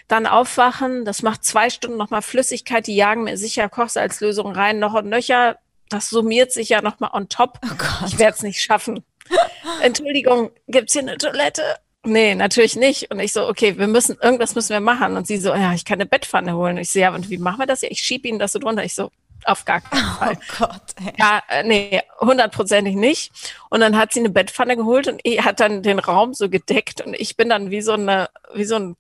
dann aufwachen, das macht zwei Stunden nochmal Flüssigkeit, die jagen mir sicher Kochsalzlösung rein, noch und nöcher. Das summiert sich ja nochmal on top. Oh ich werde es nicht schaffen. [LAUGHS] Entschuldigung, gibt's hier eine Toilette? Nee, natürlich nicht. Und ich so, okay, wir müssen, irgendwas müssen wir machen. Und sie so, ja, ich kann eine Bettpfanne holen. Und ich so, ja, und wie machen wir das? Ja, ich schieb Ihnen das so drunter. Ich so, auf gar keinen [LAUGHS] oh Fall. Oh Gott, ey. Ja, äh, nee, hundertprozentig nicht. Und dann hat sie eine Bettpfanne geholt und hat dann den Raum so gedeckt und ich bin dann wie so eine, wie so ein,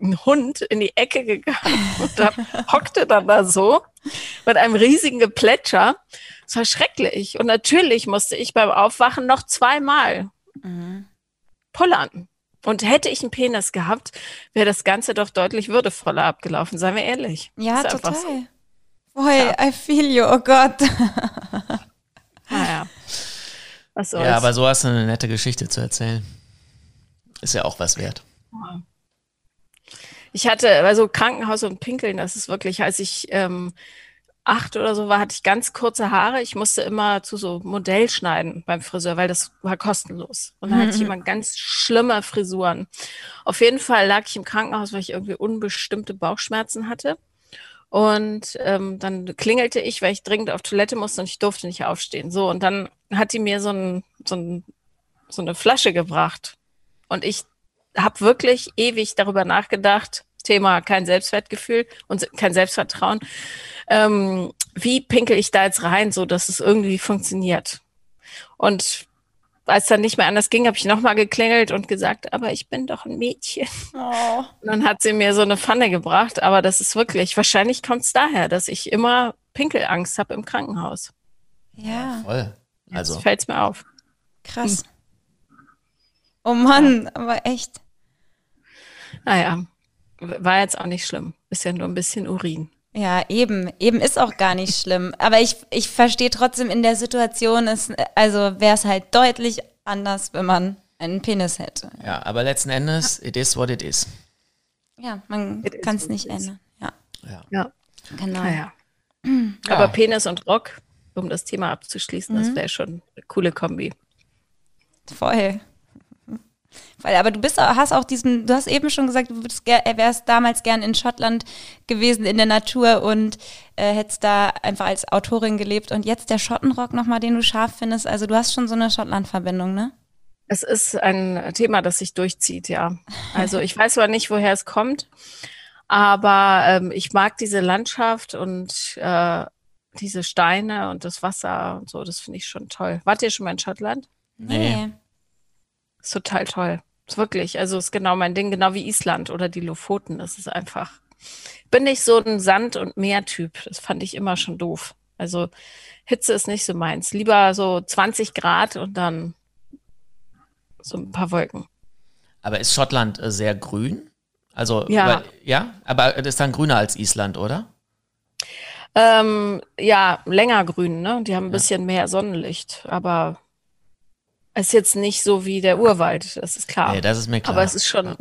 ein Hund in die Ecke gegangen [LAUGHS] und da hockte dann da so mit einem riesigen Geplätscher. Es war schrecklich. Und natürlich musste ich beim Aufwachen noch zweimal mhm. Pullern. Und hätte ich einen Penis gehabt, wäre das Ganze doch deutlich würdevoller abgelaufen, seien wir ehrlich. Ja, total. So. Boy, ja. I feel you, oh Gott. [LAUGHS] naja. Was soll's. Ja, aber so hast du eine nette Geschichte zu erzählen. Ist ja auch was wert. Ich hatte, also Krankenhaus und Pinkeln, das ist wirklich, als ich ähm, acht oder so war, hatte ich ganz kurze Haare. Ich musste immer zu so Modell schneiden beim Friseur, weil das war kostenlos. Und dann hatte ich immer ganz schlimme Frisuren. Auf jeden Fall lag ich im Krankenhaus, weil ich irgendwie unbestimmte Bauchschmerzen hatte. Und ähm, dann klingelte ich, weil ich dringend auf Toilette musste und ich durfte nicht aufstehen. So, und dann hat die mir so, ein, so, ein, so eine Flasche gebracht. Und ich habe wirklich ewig darüber nachgedacht, Thema kein Selbstwertgefühl und kein Selbstvertrauen. Ähm, wie pinkel ich da jetzt rein, so dass es irgendwie funktioniert? Und als dann nicht mehr anders ging, habe ich nochmal geklingelt und gesagt, aber ich bin doch ein Mädchen. Oh. Und dann hat sie mir so eine Pfanne gebracht, aber das ist wirklich, wahrscheinlich kommt es daher, dass ich immer Pinkelangst habe im Krankenhaus. Ja. Voll. Also. Jetzt fällt es mir auf. Krass. Hm. Oh Mann, ja. aber echt. Naja, war jetzt auch nicht schlimm. Ist ja nur ein bisschen Urin. Ja, eben. Eben ist auch gar nicht schlimm. Aber ich, ich verstehe trotzdem in der Situation, ist, also wäre es halt deutlich anders, wenn man einen Penis hätte. Ja, aber letzten Endes, it is what it is. Ja, man kann es nicht ändern. Ja. Ja. ja. Genau. Ja. Aber Penis und Rock, um das Thema abzuschließen, mhm. das wäre schon eine coole Kombi. Voll. Weil, aber du bist, hast auch diesen, du hast eben schon gesagt, du wärst damals gern in Schottland gewesen, in der Natur und äh, hättest da einfach als Autorin gelebt. Und jetzt der Schottenrock nochmal, den du scharf findest. Also du hast schon so eine Schottland-Verbindung, ne? Es ist ein Thema, das sich durchzieht, ja. Also ich weiß zwar nicht, woher es kommt, aber ähm, ich mag diese Landschaft und äh, diese Steine und das Wasser und so. Das finde ich schon toll. Wart ihr schon mal in Schottland? Nee. Ist total toll. Ist wirklich, also ist genau mein Ding, genau wie Island oder die Lofoten. Das ist einfach. Bin ich so ein Sand- und Meertyp. Das fand ich immer schon doof. Also Hitze ist nicht so meins. Lieber so 20 Grad und dann so ein paar Wolken. Aber ist Schottland äh, sehr grün? Also, ja. Weil, ja, aber das ist dann grüner als Island, oder? Ähm, ja, länger grün, ne? Die haben ein ja. bisschen mehr Sonnenlicht, aber ist jetzt nicht so wie der Urwald, das ist klar. Nee, das ist mir klar. Aber es ist schon,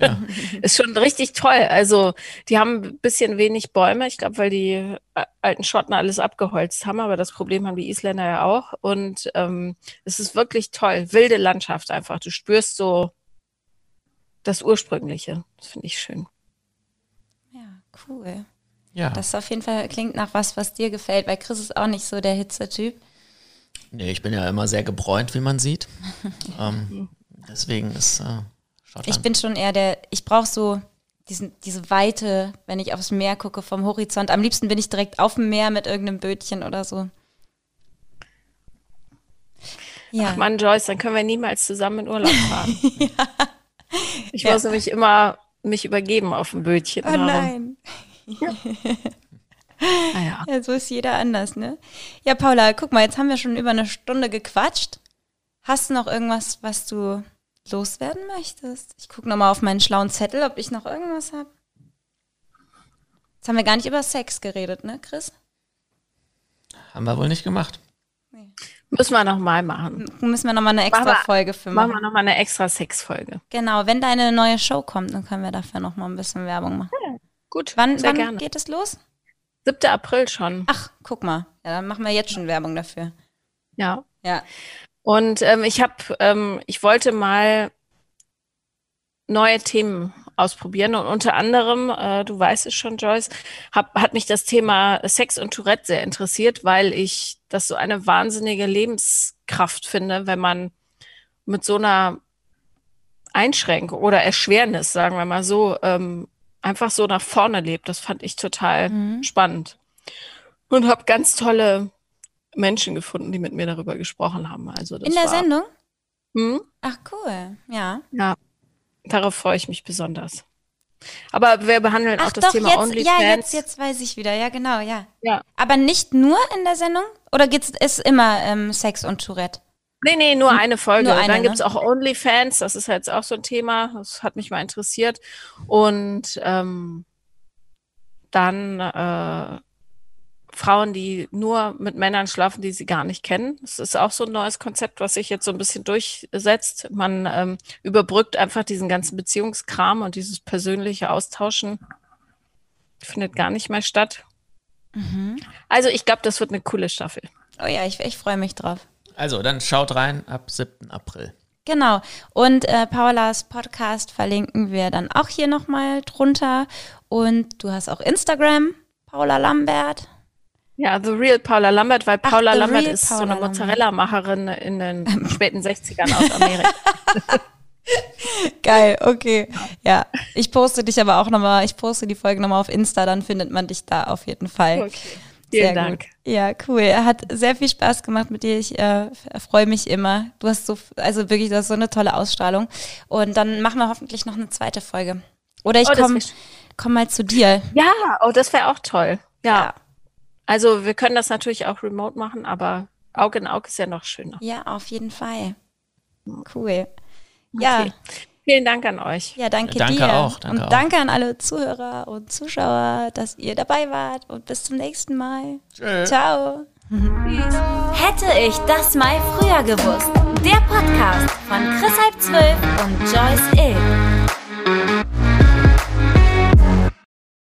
ja. [LAUGHS] ist schon richtig toll. Also, die haben ein bisschen wenig Bäume, ich glaube, weil die äh, alten Schotten alles abgeholzt haben, aber das Problem haben die Isländer ja auch. Und ähm, es ist wirklich toll. Wilde Landschaft einfach. Du spürst so das Ursprüngliche. Das finde ich schön. Ja, cool. Ja. Das auf jeden Fall klingt nach was, was dir gefällt, weil Chris ist auch nicht so der Hitzetyp. Nee, ich bin ja immer sehr gebräunt, wie man sieht. [LAUGHS] ähm, deswegen ist äh, Schottland. Ich bin schon eher der, ich brauche so diesen, diese Weite, wenn ich aufs Meer gucke vom Horizont. Am liebsten bin ich direkt auf dem Meer mit irgendeinem Bötchen oder so. Ja. Ach Mann, Joyce, dann können wir niemals zusammen in Urlaub [LAUGHS] fahren. ja. Ich muss ja. nämlich immer mich übergeben auf dem Bötchen. Oh nein. Ja. [LAUGHS] Ah, ja. ja, so ist jeder anders, ne? Ja, Paula, guck mal, jetzt haben wir schon über eine Stunde gequatscht. Hast du noch irgendwas, was du loswerden möchtest? Ich gucke nochmal auf meinen schlauen Zettel, ob ich noch irgendwas habe. Jetzt haben wir gar nicht über Sex geredet, ne, Chris? Haben wir wohl nicht gemacht. Nee. Müssen wir nochmal machen. Müssen wir nochmal eine extra Folge für machen. Machen wir nochmal eine extra Sex-Folge. Genau, wenn deine neue Show kommt, dann können wir dafür nochmal ein bisschen Werbung machen. Ja, gut. Wann, wann gerne. geht es los? 7. April schon. Ach, guck mal. Ja, dann machen wir jetzt schon Werbung dafür. Ja. Ja. Und ähm, ich habe, ähm, ich wollte mal neue Themen ausprobieren und unter anderem, äh, du weißt es schon, Joyce, hab, hat mich das Thema Sex und Tourette sehr interessiert, weil ich das so eine wahnsinnige Lebenskraft finde, wenn man mit so einer Einschränkung oder Erschwernis, sagen wir mal so, ähm, einfach so nach vorne lebt. Das fand ich total mhm. spannend. Und habe ganz tolle Menschen gefunden, die mit mir darüber gesprochen haben. Also In der war, Sendung? Hm? Ach, cool. Ja. Ja. Darauf freue ich mich besonders. Aber wir behandeln Ach auch das doch, Thema jetzt, OnlyFans. Ja, jetzt, jetzt weiß ich wieder. Ja, genau, ja. ja. Aber nicht nur in der Sendung? Oder geht's, ist immer ähm, Sex und Tourette? Nee, nee, nur hm, eine Folge. Nur eine, Dann gibt's ne? auch OnlyFans, das ist jetzt auch so ein Thema, das hat mich mal interessiert. Und ähm, dann äh, Frauen, die nur mit Männern schlafen, die sie gar nicht kennen. Das ist auch so ein neues Konzept, was sich jetzt so ein bisschen durchsetzt. Man ähm, überbrückt einfach diesen ganzen Beziehungskram und dieses persönliche Austauschen findet gar nicht mehr statt. Mhm. Also ich glaube, das wird eine coole Staffel. Oh ja, ich, ich freue mich drauf. Also, dann schaut rein ab 7. April. Genau. Und äh, Paulas Podcast verlinken wir dann auch hier nochmal drunter. Und du hast auch Instagram, Paula Lambert. Ja, The Real Paula Lambert, weil Ach, Paula Lambert ist Paula so eine Mozzarella-Macherin in den späten 60ern aus Amerika. [LAUGHS] [LAUGHS] Geil, okay. Ja, ich poste dich aber auch nochmal, ich poste die Folge nochmal auf Insta, dann findet man dich da auf jeden Fall. Okay. Vielen sehr Dank. Gut. Ja, cool. Er hat sehr viel Spaß gemacht mit dir. Ich äh, freue mich immer. Du hast so, also wirklich, du hast so eine tolle Ausstrahlung. Und dann machen wir hoffentlich noch eine zweite Folge. Oder ich oh, komme komm mal zu dir. Ja, oh, das wäre auch toll. Ja. ja. Also wir können das natürlich auch remote machen, aber Auge in Auge ist ja noch schöner. Ja, auf jeden Fall. Cool. Okay. Ja. Vielen Dank an euch. Ja, danke, danke dir. Auch, danke und auch. danke an alle Zuhörer und Zuschauer, dass ihr dabei wart. Und bis zum nächsten Mal. Tschüss. Ciao. [LAUGHS] Hätte ich das mal früher gewusst. Der Podcast von Chris Halb Zwölf und Joyce Ill.